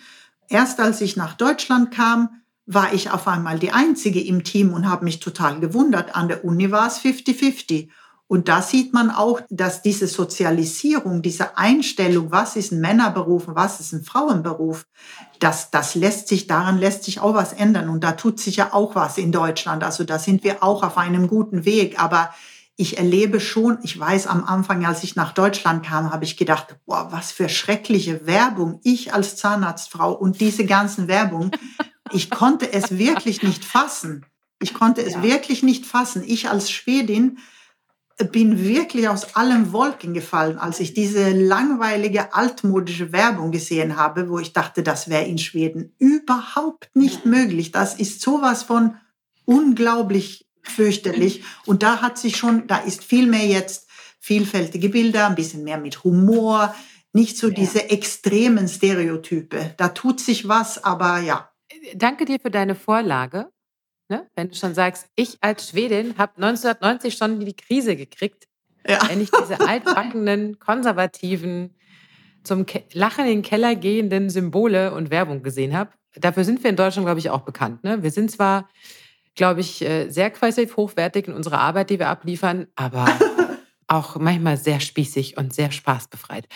Erst als ich nach Deutschland kam, war ich auf einmal die Einzige im Team und habe mich total gewundert. An der Uni war es 50-50. Und da sieht man auch, dass diese Sozialisierung, diese Einstellung, was ist ein Männerberuf, was ist ein Frauenberuf, das, das lässt sich, daran lässt sich auch was ändern. Und da tut sich ja auch was in Deutschland. Also da sind wir auch auf einem guten Weg. Aber ich erlebe schon, ich weiß am Anfang, als ich nach Deutschland kam, habe ich gedacht, boah, was für schreckliche Werbung. Ich als Zahnarztfrau und diese ganzen Werbung, ich konnte es wirklich nicht fassen. Ich konnte es ja. wirklich nicht fassen. Ich als Schwedin bin wirklich aus allen Wolken gefallen, als ich diese langweilige, altmodische Werbung gesehen habe, wo ich dachte, das wäre in Schweden überhaupt nicht möglich. Das ist sowas von unglaublich fürchterlich. Und da hat sich schon, da ist viel mehr jetzt vielfältige Bilder, ein bisschen mehr mit Humor, nicht so ja. diese extremen Stereotype. Da tut sich was, aber ja. Danke dir für deine Vorlage. Ne? Wenn du schon sagst, ich als Schwedin habe 1990 schon die Krise gekriegt, ja. wenn ich diese altbackenen, konservativen, zum Lachen in den Keller gehenden Symbole und Werbung gesehen habe. Dafür sind wir in Deutschland, glaube ich, auch bekannt. Ne? Wir sind zwar glaube ich, äh, sehr qualitativ hochwertig in unserer Arbeit, die wir abliefern, aber auch manchmal sehr spießig und sehr spaßbefreit.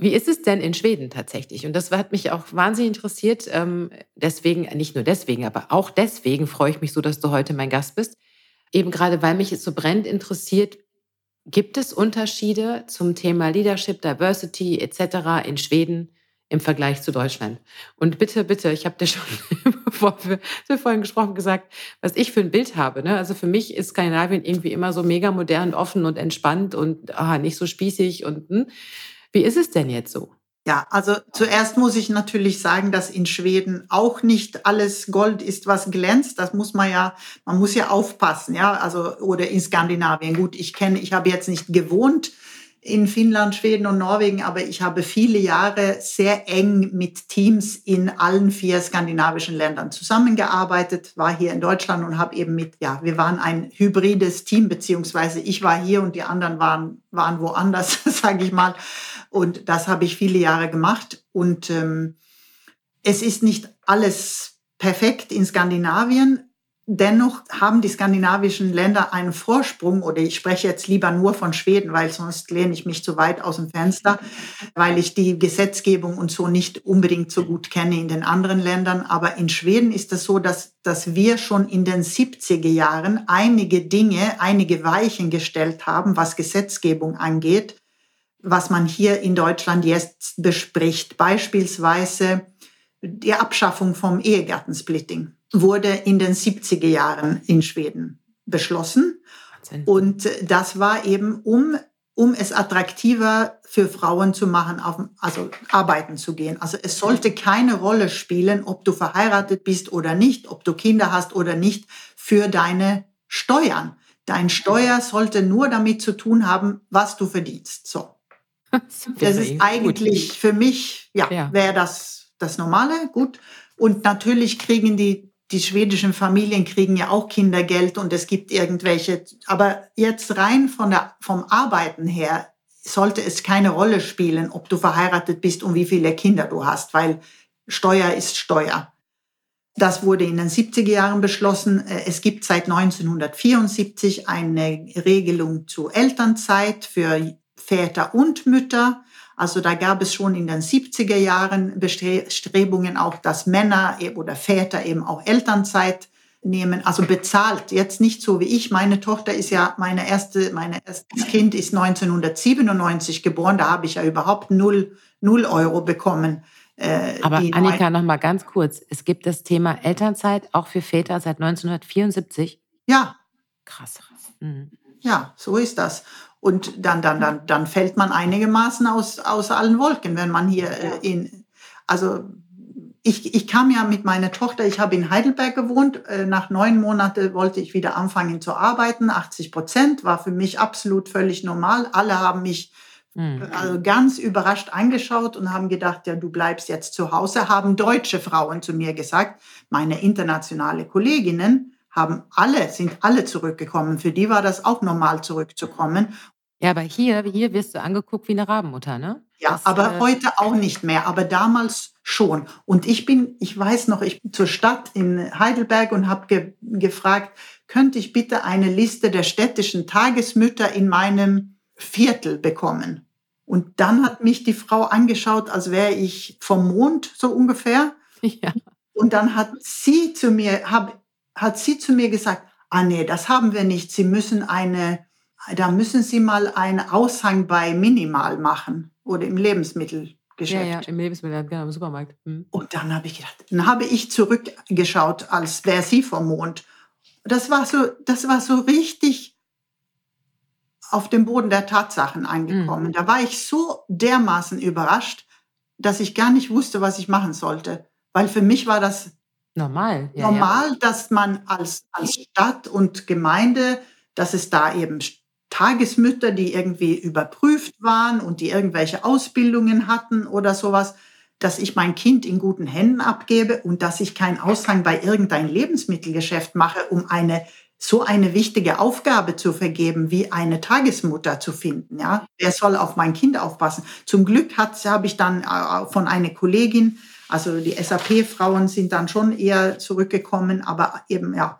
Wie ist es denn in Schweden tatsächlich? Und das hat mich auch wahnsinnig interessiert. Ähm, deswegen, nicht nur deswegen, aber auch deswegen freue ich mich so, dass du heute mein Gast bist. Eben gerade, weil mich es so brennend interessiert, gibt es Unterschiede zum Thema Leadership, Diversity etc. in Schweden im Vergleich zu Deutschland? Und bitte, bitte, ich habe dir schon, bevor wir, wir vorhin gesprochen, gesagt, was ich für ein Bild habe. Ne? Also für mich ist Skandinavien irgendwie immer so mega modern, offen und entspannt und ah, nicht so spießig und hm. Wie ist es denn jetzt so? Ja, also zuerst muss ich natürlich sagen, dass in Schweden auch nicht alles Gold ist, was glänzt. Das muss man ja, man muss ja aufpassen, ja, also oder in Skandinavien. Gut, ich kenne, ich habe jetzt nicht gewohnt in Finnland, Schweden und Norwegen, aber ich habe viele Jahre sehr eng mit Teams in allen vier skandinavischen Ländern zusammengearbeitet, war hier in Deutschland und habe eben mit, ja, wir waren ein hybrides Team, beziehungsweise ich war hier und die anderen waren, waren woanders, sage ich mal. Und das habe ich viele Jahre gemacht. Und ähm, es ist nicht alles perfekt in Skandinavien, Dennoch haben die skandinavischen Länder einen Vorsprung, oder ich spreche jetzt lieber nur von Schweden, weil sonst lehne ich mich zu weit aus dem Fenster, weil ich die Gesetzgebung und so nicht unbedingt so gut kenne in den anderen Ländern. Aber in Schweden ist es so, dass, dass wir schon in den 70er Jahren einige Dinge, einige Weichen gestellt haben, was Gesetzgebung angeht, was man hier in Deutschland jetzt bespricht. Beispielsweise die Abschaffung vom Ehegattensplitting wurde in den 70er Jahren in Schweden beschlossen. Und das war eben, um, um es attraktiver für Frauen zu machen, auf, also arbeiten zu gehen. Also es sollte keine Rolle spielen, ob du verheiratet bist oder nicht, ob du Kinder hast oder nicht, für deine Steuern. Dein Steuer sollte nur damit zu tun haben, was du verdienst. So. Das ist eigentlich für mich, ja, ja. wäre das das Normale, gut. Und natürlich kriegen die die schwedischen Familien kriegen ja auch Kindergeld und es gibt irgendwelche, aber jetzt rein von der, vom Arbeiten her sollte es keine Rolle spielen, ob du verheiratet bist und wie viele Kinder du hast, weil Steuer ist Steuer. Das wurde in den 70er Jahren beschlossen. Es gibt seit 1974 eine Regelung zur Elternzeit für Väter und Mütter. Also da gab es schon in den 70er Jahren Bestrebungen auch, dass Männer e- oder Väter eben auch Elternzeit nehmen, also bezahlt. Jetzt nicht so wie ich. Meine Tochter ist ja meine erste, mein erstes Kind ist 1997 geboren. Da habe ich ja überhaupt null, null Euro bekommen. Äh, Aber Annika, noch mal ganz kurz. Es gibt das Thema Elternzeit auch für Väter seit 1974. Ja. Krass. Mhm. Ja, so ist das. Und dann, dann, dann, dann fällt man einigermaßen aus, aus allen Wolken, wenn man hier äh, in, also ich, ich kam ja mit meiner Tochter, ich habe in Heidelberg gewohnt. Äh, nach neun Monaten wollte ich wieder anfangen zu arbeiten. 80 Prozent war für mich absolut völlig normal. Alle haben mich mhm. also ganz überrascht angeschaut und haben gedacht, ja, du bleibst jetzt zu Hause, haben deutsche Frauen zu mir gesagt, meine internationale Kolleginnen haben alle, sind alle zurückgekommen. Für die war das auch normal zurückzukommen. Ja, aber hier, hier wirst du angeguckt wie eine Rabenmutter, ne? Ja, das, aber äh, heute auch nicht mehr, aber damals schon. Und ich bin, ich weiß noch, ich bin zur Stadt in Heidelberg und habe ge gefragt, könnte ich bitte eine Liste der städtischen Tagesmütter in meinem Viertel bekommen? Und dann hat mich die Frau angeschaut, als wäre ich vom Mond so ungefähr. Ja. Und dann hat sie zu mir, hab, hat sie zu mir gesagt, ah nee, das haben wir nicht. Sie müssen eine, da müssen Sie mal einen Aushang bei Minimal machen oder im Lebensmittelgeschäft. Ja, ja, im Lebensmittel, genau, im Supermarkt. Hm. Und dann habe ich gedacht, dann habe ich zurückgeschaut, als wäre sie vom Mond. Das war so, das war so richtig auf dem Boden der Tatsachen angekommen. Mhm. Da war ich so dermaßen überrascht, dass ich gar nicht wusste, was ich machen sollte. Weil für mich war das Normal. Ja, normal, ja. dass man als, als Stadt und Gemeinde, dass es da eben Tagesmütter, die irgendwie überprüft waren und die irgendwelche Ausbildungen hatten oder sowas, dass ich mein Kind in guten Händen abgebe und dass ich keinen Aushang bei irgendein Lebensmittelgeschäft mache, um eine so eine wichtige Aufgabe zu vergeben, wie eine Tagesmutter zu finden. Ja, wer soll auf mein Kind aufpassen? Zum Glück habe ich dann äh, von einer Kollegin also die SAP-Frauen sind dann schon eher zurückgekommen, aber eben ja,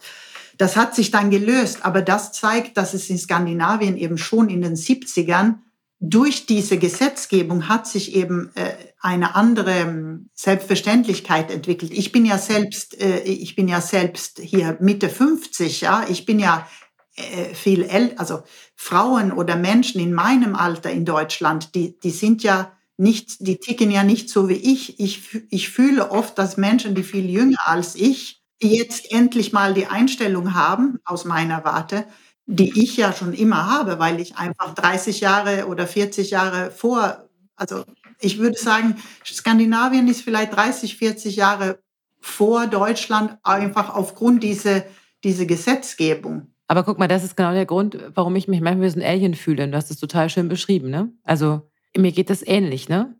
das hat sich dann gelöst. Aber das zeigt, dass es in Skandinavien eben schon in den 70ern durch diese Gesetzgebung hat sich eben äh, eine andere ähm, Selbstverständlichkeit entwickelt. Ich bin ja selbst, äh, ich bin ja selbst hier Mitte 50, ja. Ich bin ja äh, viel älter, also Frauen oder Menschen in meinem Alter in Deutschland, die, die sind ja nicht, die ticken ja nicht so wie ich. Ich, ich fühle oft, dass Menschen, die viel jünger als ich, jetzt endlich mal die Einstellung haben, aus meiner Warte, die ich ja schon immer habe, weil ich einfach 30 Jahre oder 40 Jahre vor, also ich würde sagen, Skandinavien ist vielleicht 30, 40 Jahre vor Deutschland, einfach aufgrund dieser diese Gesetzgebung. Aber guck mal, das ist genau der Grund, warum ich mich manchmal wie so ein Alien fühle. Und du hast es total schön beschrieben, ne? Also mir geht das ähnlich, ne?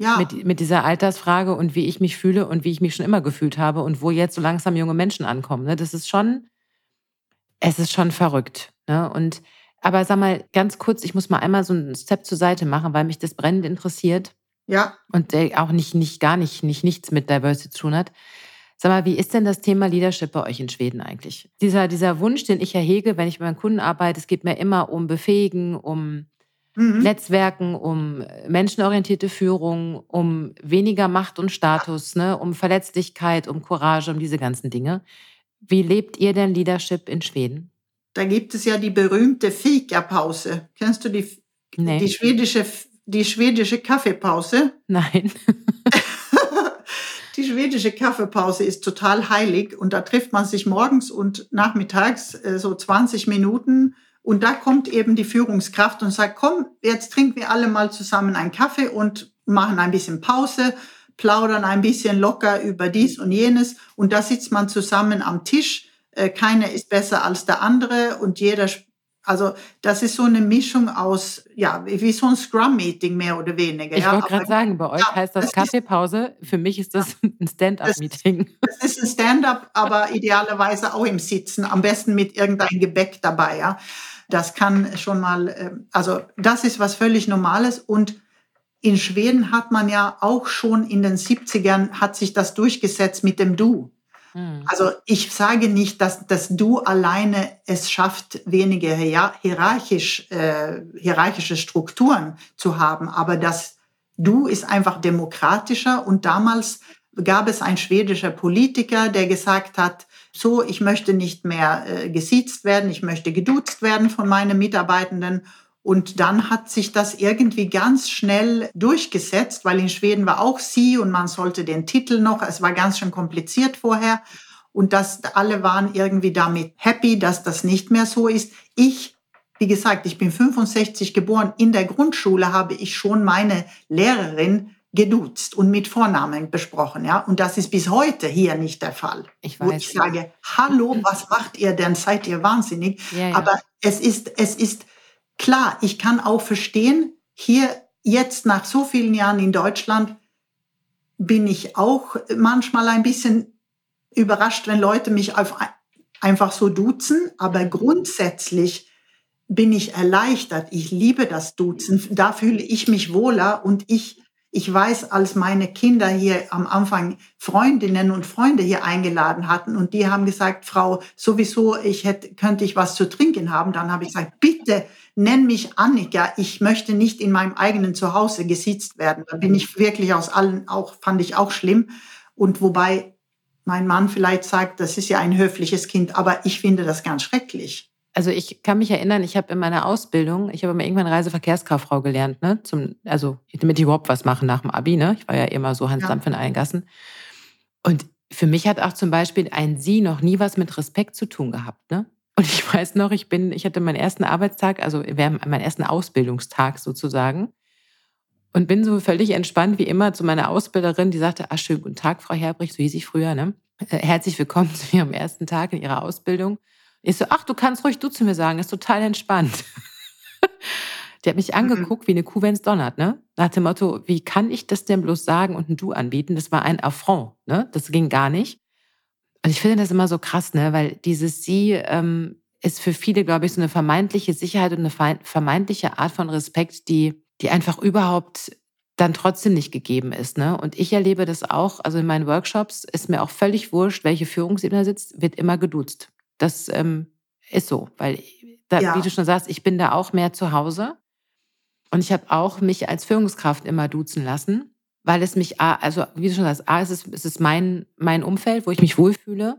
Ja. Mit, mit dieser Altersfrage und wie ich mich fühle und wie ich mich schon immer gefühlt habe und wo jetzt so langsam junge Menschen ankommen. Ne? Das ist schon, es ist schon verrückt. Ne? Und aber sag mal ganz kurz, ich muss mal einmal so einen Step zur Seite machen, weil mich das brennend interessiert. Ja. Und der auch nicht, nicht gar nicht, nicht nichts mit Diversity zu tun hat. Sag mal, wie ist denn das Thema Leadership bei euch in Schweden eigentlich? Dieser, dieser Wunsch, den ich erhege, wenn ich mit meinen Kunden arbeite, es geht mir immer um Befähigen, um mhm. Netzwerken, um menschenorientierte Führung, um weniger Macht und Status, ne, um Verletzlichkeit, um Courage, um diese ganzen Dinge. Wie lebt ihr denn Leadership in Schweden? Da gibt es ja die berühmte Fika-Pause. Kennst du die, nee. die, schwedische, die schwedische Kaffeepause? Nein. die schwedische Kaffeepause ist total heilig und da trifft man sich morgens und nachmittags äh, so 20 Minuten und da kommt eben die Führungskraft und sagt, komm, jetzt trinken wir alle mal zusammen einen Kaffee und machen ein bisschen Pause plaudern ein bisschen locker über dies und jenes und da sitzt man zusammen am Tisch. Äh, keiner ist besser als der andere und jeder, also das ist so eine Mischung aus, ja, wie so ein Scrum-Meeting mehr oder weniger. Ich ja. wollte gerade sagen, bei euch ja, heißt das, das Kaffeepause. Für mich ist das ein Stand-up-Meeting. Das, das, ist ein Stand-up, aber idealerweise auch im Sitzen, am besten mit irgendein Gebäck dabei, ja. Das kann schon mal, ähm, also das ist was völlig Normales und in Schweden hat man ja auch schon in den 70ern hat sich das durchgesetzt mit dem Du. Mhm. Also ich sage nicht, dass das Du alleine es schafft, weniger hierarchisch, äh, hierarchische Strukturen zu haben, aber das Du ist einfach demokratischer und damals gab es ein schwedischer Politiker, der gesagt hat, so, ich möchte nicht mehr äh, gesiezt werden, ich möchte geduzt werden von meinen Mitarbeitenden und dann hat sich das irgendwie ganz schnell durchgesetzt, weil in Schweden war auch sie und man sollte den Titel noch, es war ganz schön kompliziert vorher. Und das, alle waren irgendwie damit happy, dass das nicht mehr so ist. Ich, wie gesagt, ich bin 65 geboren. In der Grundschule habe ich schon meine Lehrerin geduzt und mit Vornamen besprochen, ja. Und das ist bis heute hier nicht der Fall. Ich weiß. Wo ich sage, hallo, was macht ihr denn? Seid ihr wahnsinnig? Ja, ja. Aber es ist, es ist, Klar, ich kann auch verstehen, hier jetzt nach so vielen Jahren in Deutschland bin ich auch manchmal ein bisschen überrascht, wenn Leute mich einfach so duzen, aber grundsätzlich bin ich erleichtert. Ich liebe das Duzen. Da fühle ich mich wohler und ich ich weiß, als meine Kinder hier am Anfang Freundinnen und Freunde hier eingeladen hatten und die haben gesagt, Frau, sowieso, ich hätte, könnte ich was zu trinken haben, dann habe ich gesagt, bitte nenn mich Annika, ich möchte nicht in meinem eigenen Zuhause gesitzt werden. Da bin ich wirklich aus allen, auch, fand ich auch schlimm. Und wobei mein Mann vielleicht sagt, das ist ja ein höfliches Kind, aber ich finde das ganz schrecklich also ich kann mich erinnern, ich habe in meiner Ausbildung, ich habe mal irgendwann Reiseverkehrskauffrau gelernt, ne? Zum, also damit ich überhaupt was machen nach dem Abi, ne? Ich war ja immer so Hans ja. Dampf in allen Gassen. Und für mich hat auch zum Beispiel ein Sie noch nie was mit Respekt zu tun gehabt, ne? Und ich weiß noch, ich bin, ich hatte meinen ersten Arbeitstag, also meinen ersten Ausbildungstag sozusagen. Und bin so völlig entspannt wie immer zu meiner Ausbilderin, die sagte, ah, schönen guten Tag, Frau Herbrich, so hieß ich früher, ne? Äh, herzlich willkommen zu Ihrem ersten Tag in Ihrer Ausbildung. Ich so, ach, du kannst ruhig du zu mir sagen, ist total entspannt. Die hat mich mhm. angeguckt wie eine Kuh, wenn's donnert, ne? Nach dem Motto, wie kann ich das denn bloß sagen und ein Du anbieten? Das war ein Affront, ne? Das ging gar nicht. Und ich finde das immer so krass, ne? Weil dieses Sie ähm, ist für viele, glaube ich, so eine vermeintliche Sicherheit und eine vermeintliche Art von Respekt, die, die einfach überhaupt dann trotzdem nicht gegeben ist. Ne? Und ich erlebe das auch, also in meinen Workshops ist mir auch völlig wurscht, welche Führungsebene sitzt, wird immer geduzt. Das ähm, ist so, weil, da, ja. wie du schon sagst, ich bin da auch mehr zu Hause. Und ich habe auch mich als Führungskraft immer duzen lassen, weil es mich, A, also wie du schon sagst, A, es ist, es ist mein, mein Umfeld, wo ich mich wohlfühle.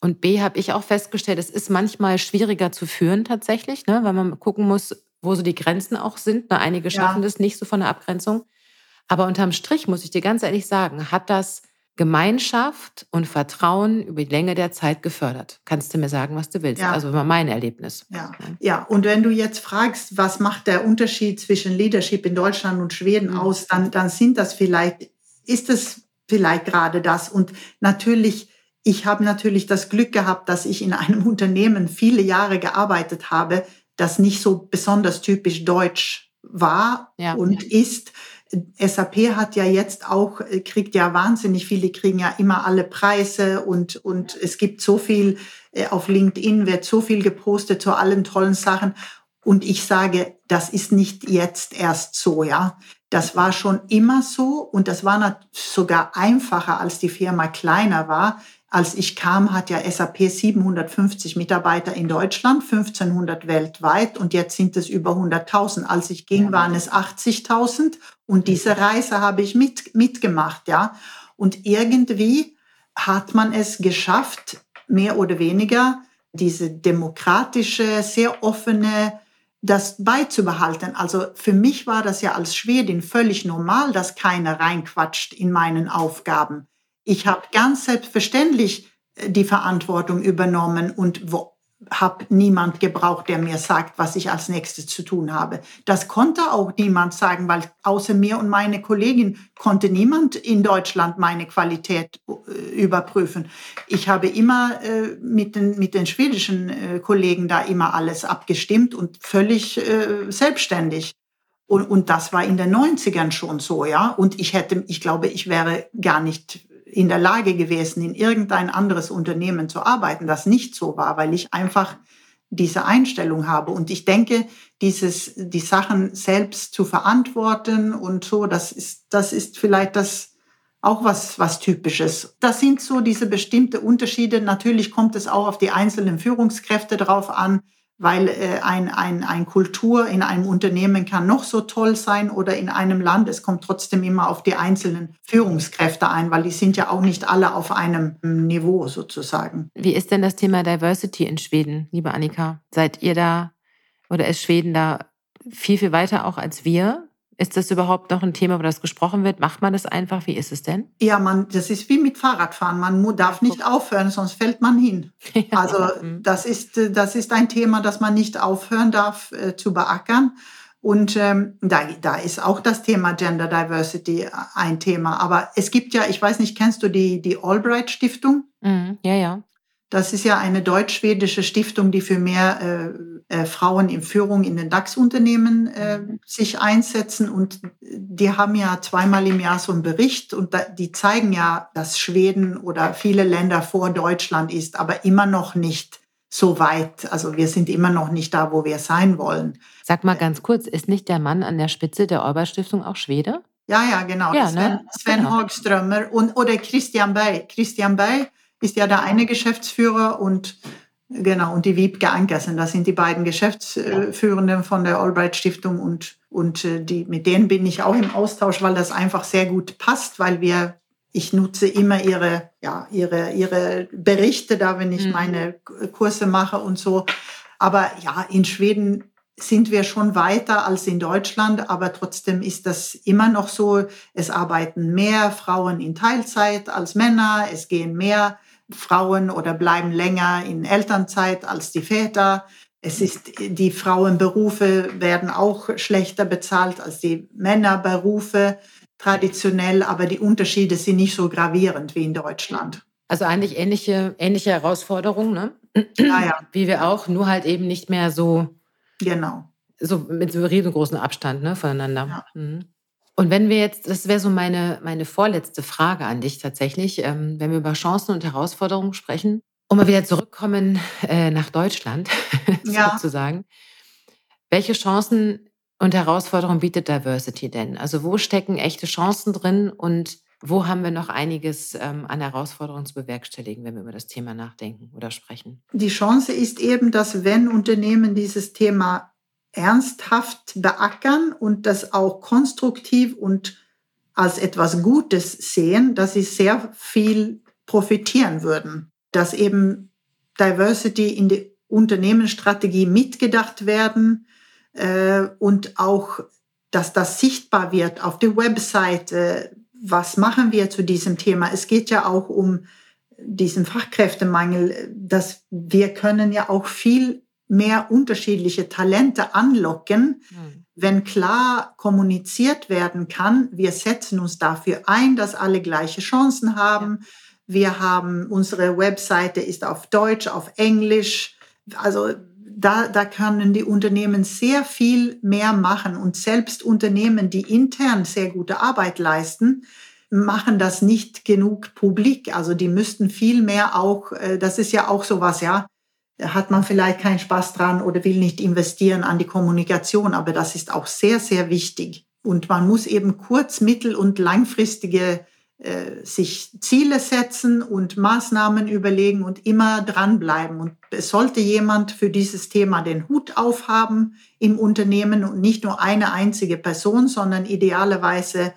Und B, habe ich auch festgestellt, es ist manchmal schwieriger zu führen tatsächlich, ne, weil man gucken muss, wo so die Grenzen auch sind. Ne, einige schaffen ja. das nicht so von der Abgrenzung. Aber unterm Strich muss ich dir ganz ehrlich sagen, hat das Gemeinschaft und Vertrauen über die Länge der Zeit gefördert. Kannst du mir sagen, was du willst? Ja. Also war mein Erlebnis. Ja. ja, und wenn du jetzt fragst, was macht der Unterschied zwischen Leadership in Deutschland und Schweden mhm. aus, dann, dann sind das vielleicht, ist es vielleicht gerade das. Und natürlich, ich habe natürlich das Glück gehabt, dass ich in einem Unternehmen viele Jahre gearbeitet habe, das nicht so besonders typisch deutsch war ja. und ist SAP hat ja jetzt auch, äh, kriegt ja wahnsinnig viele, kriegen ja immer alle Preise und, und es gibt so viel, äh, auf LinkedIn wird so viel gepostet zu allen tollen Sachen. Und ich sage, das ist nicht jetzt erst so, ja. Das war schon immer so und das war sogar einfacher, als die Firma kleiner war. Als ich kam, hat ja SAP 750 Mitarbeiter in Deutschland, 1500 weltweit und jetzt sind es über 100.000. Als ich ging, waren es 80.000 und diese Reise habe ich mit, mitgemacht, ja. Und irgendwie hat man es geschafft, mehr oder weniger diese demokratische, sehr offene, das beizubehalten. Also für mich war das ja als Schwedin völlig normal, dass keiner reinquatscht in meinen Aufgaben. Ich habe ganz selbstverständlich äh, die Verantwortung übernommen und habe niemand gebraucht, der mir sagt, was ich als nächstes zu tun habe. Das konnte auch niemand sagen, weil außer mir und meine Kollegin konnte niemand in Deutschland meine Qualität äh, überprüfen. Ich habe immer äh, mit, den, mit den schwedischen äh, Kollegen da immer alles abgestimmt und völlig äh, selbstständig. Und, und das war in den 90ern schon so, ja. Und ich hätte, ich glaube, ich wäre gar nicht in der Lage gewesen, in irgendein anderes Unternehmen zu arbeiten, das nicht so war, weil ich einfach diese Einstellung habe. Und ich denke, dieses, die Sachen selbst zu verantworten und so, das ist, das ist vielleicht das auch was, was typisches. Das sind so diese bestimmte Unterschiede. Natürlich kommt es auch auf die einzelnen Führungskräfte drauf an weil äh, ein, ein, ein Kultur in einem Unternehmen kann noch so toll sein oder in einem Land. Es kommt trotzdem immer auf die einzelnen Führungskräfte ein, weil die sind ja auch nicht alle auf einem Niveau sozusagen. Wie ist denn das Thema Diversity in Schweden, liebe Annika? Seid ihr da oder ist Schweden da viel, viel weiter auch als wir? Ist das überhaupt noch ein Thema, wo das gesprochen wird? Macht man das einfach? Wie ist es denn? Ja, man, das ist wie mit Fahrradfahren. Man darf nicht aufhören, sonst fällt man hin. Also mhm. das ist, das ist ein Thema, das man nicht aufhören darf äh, zu beackern. Und ähm, da, da ist auch das Thema Gender Diversity ein Thema. Aber es gibt ja, ich weiß nicht, kennst du die, die Albright Stiftung? Mhm, ja, ja. Das ist ja eine deutsch-schwedische Stiftung, die für mehr äh, äh, Frauen in Führung in den DAX-Unternehmen äh, sich einsetzen. Und die haben ja zweimal im Jahr so einen Bericht und da, die zeigen ja, dass Schweden oder viele Länder vor Deutschland ist, aber immer noch nicht so weit. Also wir sind immer noch nicht da, wo wir sein wollen. Sag mal ganz kurz, ist nicht der Mann an der Spitze der Orber-Stiftung auch Schwede? Ja, ja, genau. Ja, Sven, ne? Sven genau. Hagströmer und, oder Christian Bay. Christian Bay ist ja der eine Geschäftsführer und genau und die Wiebke Ankersen. Das sind die beiden Geschäftsführenden von der Albright Stiftung und und äh, die mit denen bin ich auch im Austausch, weil das einfach sehr gut passt, weil wir ich nutze immer ihre ja ihre ihre Berichte da, wenn ich mhm. meine Kurse mache und so. Aber ja, in Schweden sind wir schon weiter als in Deutschland, aber trotzdem ist das immer noch so. Es arbeiten mehr Frauen in Teilzeit als Männer. Es gehen mehr Frauen oder bleiben länger in Elternzeit als die Väter. Es ist, die Frauenberufe werden auch schlechter bezahlt als die Männerberufe traditionell, aber die Unterschiede sind nicht so gravierend wie in Deutschland. Also eigentlich ähnliche, ähnliche Herausforderungen, ne? Ja, ja. Wie wir auch, nur halt eben nicht mehr so. Genau. So mit so riesengroßen Abstand ne, voneinander. Ja. Mhm. Und wenn wir jetzt, das wäre so meine, meine vorletzte Frage an dich tatsächlich, ähm, wenn wir über Chancen und Herausforderungen sprechen, um mal wieder zurückkommen äh, nach Deutschland ja. sozusagen. Welche Chancen und Herausforderungen bietet Diversity denn? Also wo stecken echte Chancen drin und wo haben wir noch einiges ähm, an Herausforderungen zu bewerkstelligen, wenn wir über das Thema nachdenken oder sprechen? Die Chance ist eben, dass wenn Unternehmen dieses Thema ernsthaft beackern und das auch konstruktiv und als etwas Gutes sehen, dass sie sehr viel profitieren würden. Dass eben Diversity in die Unternehmensstrategie mitgedacht werden äh, und auch, dass das sichtbar wird auf der Webseite. Was machen wir zu diesem Thema? Es geht ja auch um diesen Fachkräftemangel, dass wir können ja auch viel mehr unterschiedliche Talente anlocken, mhm. wenn klar kommuniziert werden kann, wir setzen uns dafür ein, dass alle gleiche Chancen haben. Ja. Wir haben, unsere Webseite ist auf Deutsch, auf Englisch. Also da, da können die Unternehmen sehr viel mehr machen und selbst Unternehmen, die intern sehr gute Arbeit leisten, machen das nicht genug publik. Also die müssten viel mehr auch, äh, das ist ja auch sowas, ja, hat man vielleicht keinen Spaß dran oder will nicht investieren an die Kommunikation, aber das ist auch sehr, sehr wichtig. Und man muss eben kurz-, mittel- und langfristige äh, sich Ziele setzen und Maßnahmen überlegen und immer dranbleiben. Und es sollte jemand für dieses Thema den Hut aufhaben im Unternehmen und nicht nur eine einzige Person, sondern idealerweise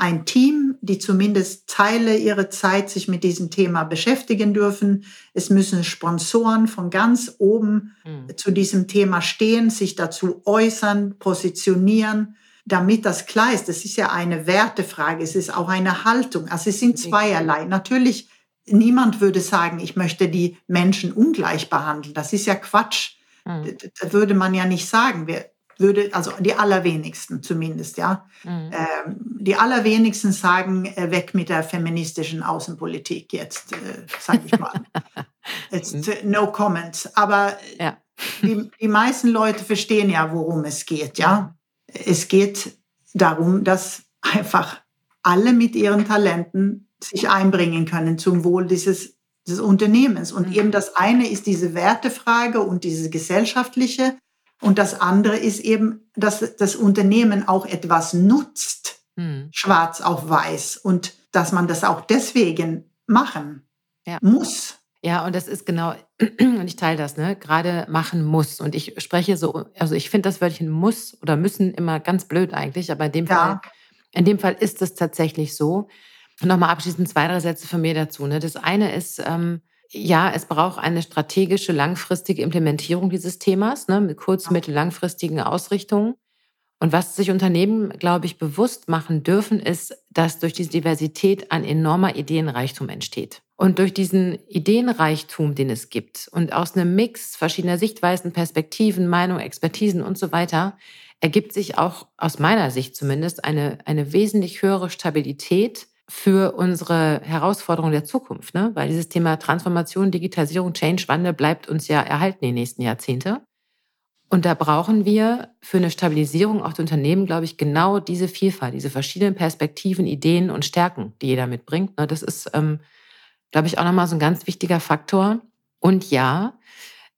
ein Team, die zumindest Teile ihrer Zeit sich mit diesem Thema beschäftigen dürfen. Es müssen Sponsoren von ganz oben mhm. zu diesem Thema stehen, sich dazu äußern, positionieren, damit das klar ist. Das ist ja eine Wertefrage, es ist auch eine Haltung. Also es sind zweierlei. Natürlich, niemand würde sagen, ich möchte die Menschen ungleich behandeln. Das ist ja Quatsch. Mhm. Da würde man ja nicht sagen. Wir, würde, also die allerwenigsten zumindest, ja. Mhm. Ähm, die allerwenigsten sagen, äh, weg mit der feministischen Außenpolitik jetzt, äh, sage ich mal. Jetzt, mhm. äh, no comments. Aber ja. die, die meisten Leute verstehen ja, worum es geht, ja. Es geht darum, dass einfach alle mit ihren Talenten sich einbringen können zum Wohl dieses, des Unternehmens. Und mhm. eben das eine ist diese Wertefrage und diese gesellschaftliche und das andere ist eben, dass das Unternehmen auch etwas nutzt, hm. schwarz auf weiß, und dass man das auch deswegen machen ja. muss. Ja, und das ist genau, und ich teile das, ne, gerade machen muss. Und ich spreche so, also ich finde das Wörtchen muss oder müssen immer ganz blöd eigentlich, aber in dem ja. Fall, in dem Fall ist es tatsächlich so. Nochmal abschließend zwei, drei Sätze von mir dazu. Ne? Das eine ist, ähm, ja, es braucht eine strategische, langfristige Implementierung dieses Themas ne, mit kurz-, mittel-, langfristigen Ausrichtungen. Und was sich Unternehmen, glaube ich, bewusst machen dürfen, ist, dass durch diese Diversität ein enormer Ideenreichtum entsteht. Und durch diesen Ideenreichtum, den es gibt und aus einem Mix verschiedener Sichtweisen, Perspektiven, Meinungen, Expertisen und so weiter, ergibt sich auch aus meiner Sicht zumindest eine, eine wesentlich höhere Stabilität für unsere Herausforderungen der Zukunft, ne? weil dieses Thema Transformation, Digitalisierung, Change, Wandel bleibt uns ja erhalten die nächsten Jahrzehnte. Und da brauchen wir für eine Stabilisierung auch der Unternehmen, glaube ich, genau diese Vielfalt, diese verschiedenen Perspektiven, Ideen und Stärken, die jeder mitbringt. Ne? Das ist, ähm, glaube ich, auch nochmal so ein ganz wichtiger Faktor. Und ja,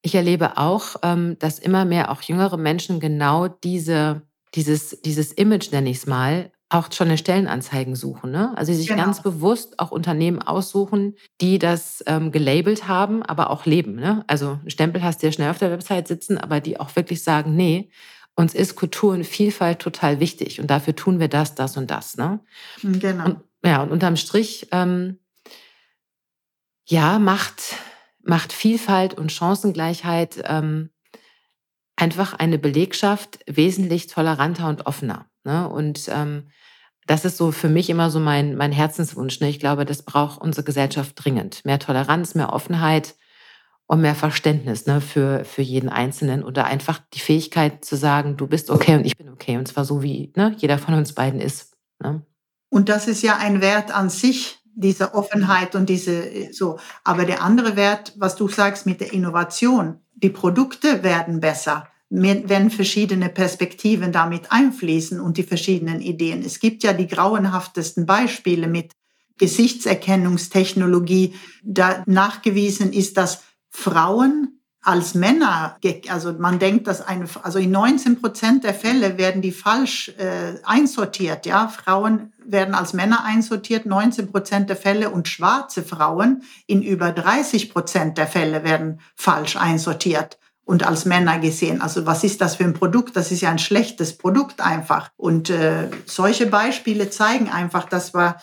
ich erlebe auch, ähm, dass immer mehr auch jüngere Menschen genau diese, dieses, dieses Image, nenne ich es mal, auch schon eine Stellenanzeigen suchen. Ne? Also sich genau. ganz bewusst auch Unternehmen aussuchen, die das ähm, gelabelt haben, aber auch leben. Ne? Also einen Stempel hast du ja schnell auf der Website sitzen, aber die auch wirklich sagen, nee, uns ist Kultur und Vielfalt total wichtig und dafür tun wir das, das und das. Ne? Hm, genau. Und, ja, und unterm Strich, ähm, ja, macht, macht Vielfalt und Chancengleichheit ähm, einfach eine Belegschaft wesentlich toleranter und offener. Ne? Und ähm, das ist so für mich immer so mein, mein Herzenswunsch. Ne? Ich glaube, das braucht unsere Gesellschaft dringend. Mehr Toleranz, mehr Offenheit und mehr Verständnis ne? für, für jeden Einzelnen oder einfach die Fähigkeit zu sagen, du bist okay und ich bin okay. Und zwar so, wie ne? jeder von uns beiden ist. Ne? Und das ist ja ein Wert an sich, diese Offenheit und diese so. Aber der andere Wert, was du sagst mit der Innovation, die Produkte werden besser wenn verschiedene Perspektiven damit einfließen und die verschiedenen Ideen. Es gibt ja die grauenhaftesten Beispiele mit Gesichtserkennungstechnologie, da nachgewiesen ist, dass Frauen als Männer, also man denkt, dass eine, also in 19 Prozent der Fälle werden die falsch äh, einsortiert, ja. Frauen werden als Männer einsortiert, 19 Prozent der Fälle und schwarze Frauen in über 30 Prozent der Fälle werden falsch einsortiert. Und als Männer gesehen. Also was ist das für ein Produkt? Das ist ja ein schlechtes Produkt einfach. Und äh, solche Beispiele zeigen einfach, dass wir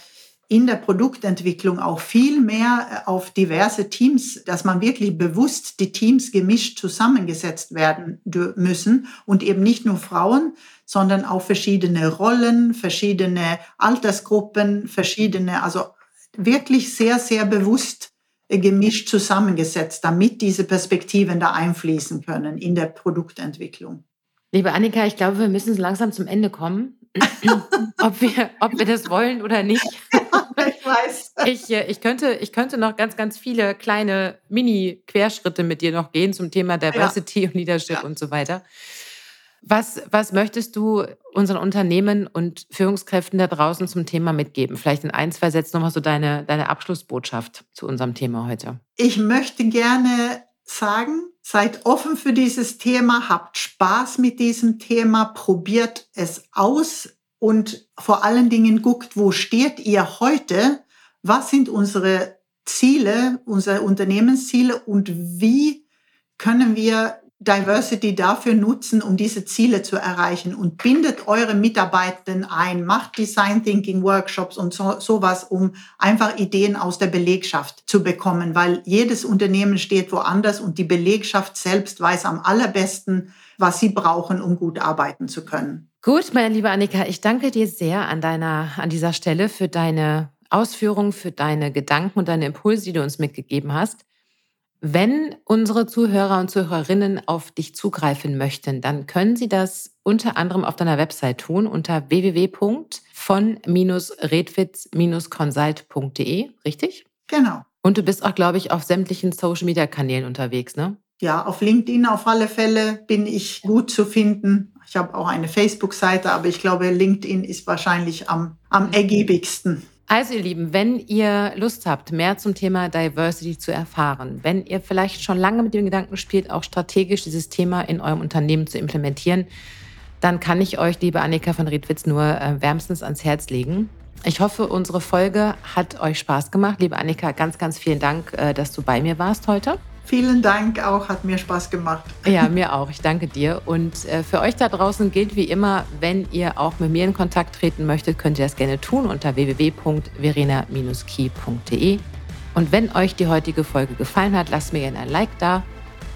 in der Produktentwicklung auch viel mehr äh, auf diverse Teams, dass man wirklich bewusst die Teams gemischt zusammengesetzt werden müssen und eben nicht nur Frauen, sondern auch verschiedene Rollen, verschiedene Altersgruppen, verschiedene, also wirklich sehr, sehr bewusst gemischt zusammengesetzt, damit diese Perspektiven da einfließen können in der Produktentwicklung. Liebe Annika, ich glaube, wir müssen langsam zum Ende kommen. ob, wir, ob wir das wollen oder nicht. ich weiß. Ich, äh, ich, könnte, ich könnte noch ganz, ganz viele kleine Mini-Querschritte mit dir noch gehen zum Thema Diversity ja. und Leadership ja. und so weiter. Was, was möchtest du unseren Unternehmen und Führungskräften da draußen zum Thema mitgeben? Vielleicht in ein, zwei Sätzen nochmal so deine, deine Abschlussbotschaft zu unserem Thema heute. Ich möchte gerne sagen, seid offen für dieses Thema, habt Spaß mit diesem Thema, probiert es aus und vor allen Dingen guckt, wo steht ihr heute? Was sind unsere Ziele, unsere Unternehmensziele und wie können wir Diversity dafür nutzen, um diese Ziele zu erreichen und bindet eure Mitarbeitenden ein, macht Design Thinking Workshops und so, sowas, um einfach Ideen aus der Belegschaft zu bekommen, weil jedes Unternehmen steht woanders und die Belegschaft selbst weiß am allerbesten, was sie brauchen, um gut arbeiten zu können. Gut, meine liebe Annika, ich danke dir sehr an deiner, an dieser Stelle für deine Ausführungen, für deine Gedanken und deine Impulse, die du uns mitgegeben hast. Wenn unsere Zuhörer und Zuhörerinnen auf dich zugreifen möchten, dann können sie das unter anderem auf deiner Website tun unter www.von-redwitz-consult.de, richtig? Genau. Und du bist auch, glaube ich, auf sämtlichen Social-Media-Kanälen unterwegs, ne? Ja, auf LinkedIn auf alle Fälle bin ich gut zu finden. Ich habe auch eine Facebook-Seite, aber ich glaube, LinkedIn ist wahrscheinlich am, am ergiebigsten. Also ihr Lieben, wenn ihr Lust habt, mehr zum Thema Diversity zu erfahren, wenn ihr vielleicht schon lange mit dem Gedanken spielt, auch strategisch dieses Thema in eurem Unternehmen zu implementieren, dann kann ich euch, liebe Annika von Riedwitz, nur äh, wärmstens ans Herz legen. Ich hoffe, unsere Folge hat euch Spaß gemacht. Liebe Annika, ganz, ganz vielen Dank, äh, dass du bei mir warst heute. Vielen Dank auch, hat mir Spaß gemacht. Ja, mir auch. Ich danke dir. Und äh, für euch da draußen gilt wie immer, wenn ihr auch mit mir in Kontakt treten möchtet, könnt ihr das gerne tun unter www.verena-key.de. Und wenn euch die heutige Folge gefallen hat, lasst mir gerne ein Like da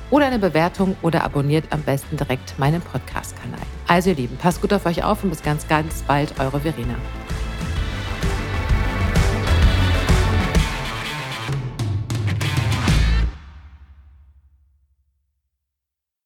oder eine Bewertung oder abonniert am besten direkt meinen Podcast-Kanal. Also ihr Lieben, passt gut auf euch auf und bis ganz, ganz bald, eure Verena.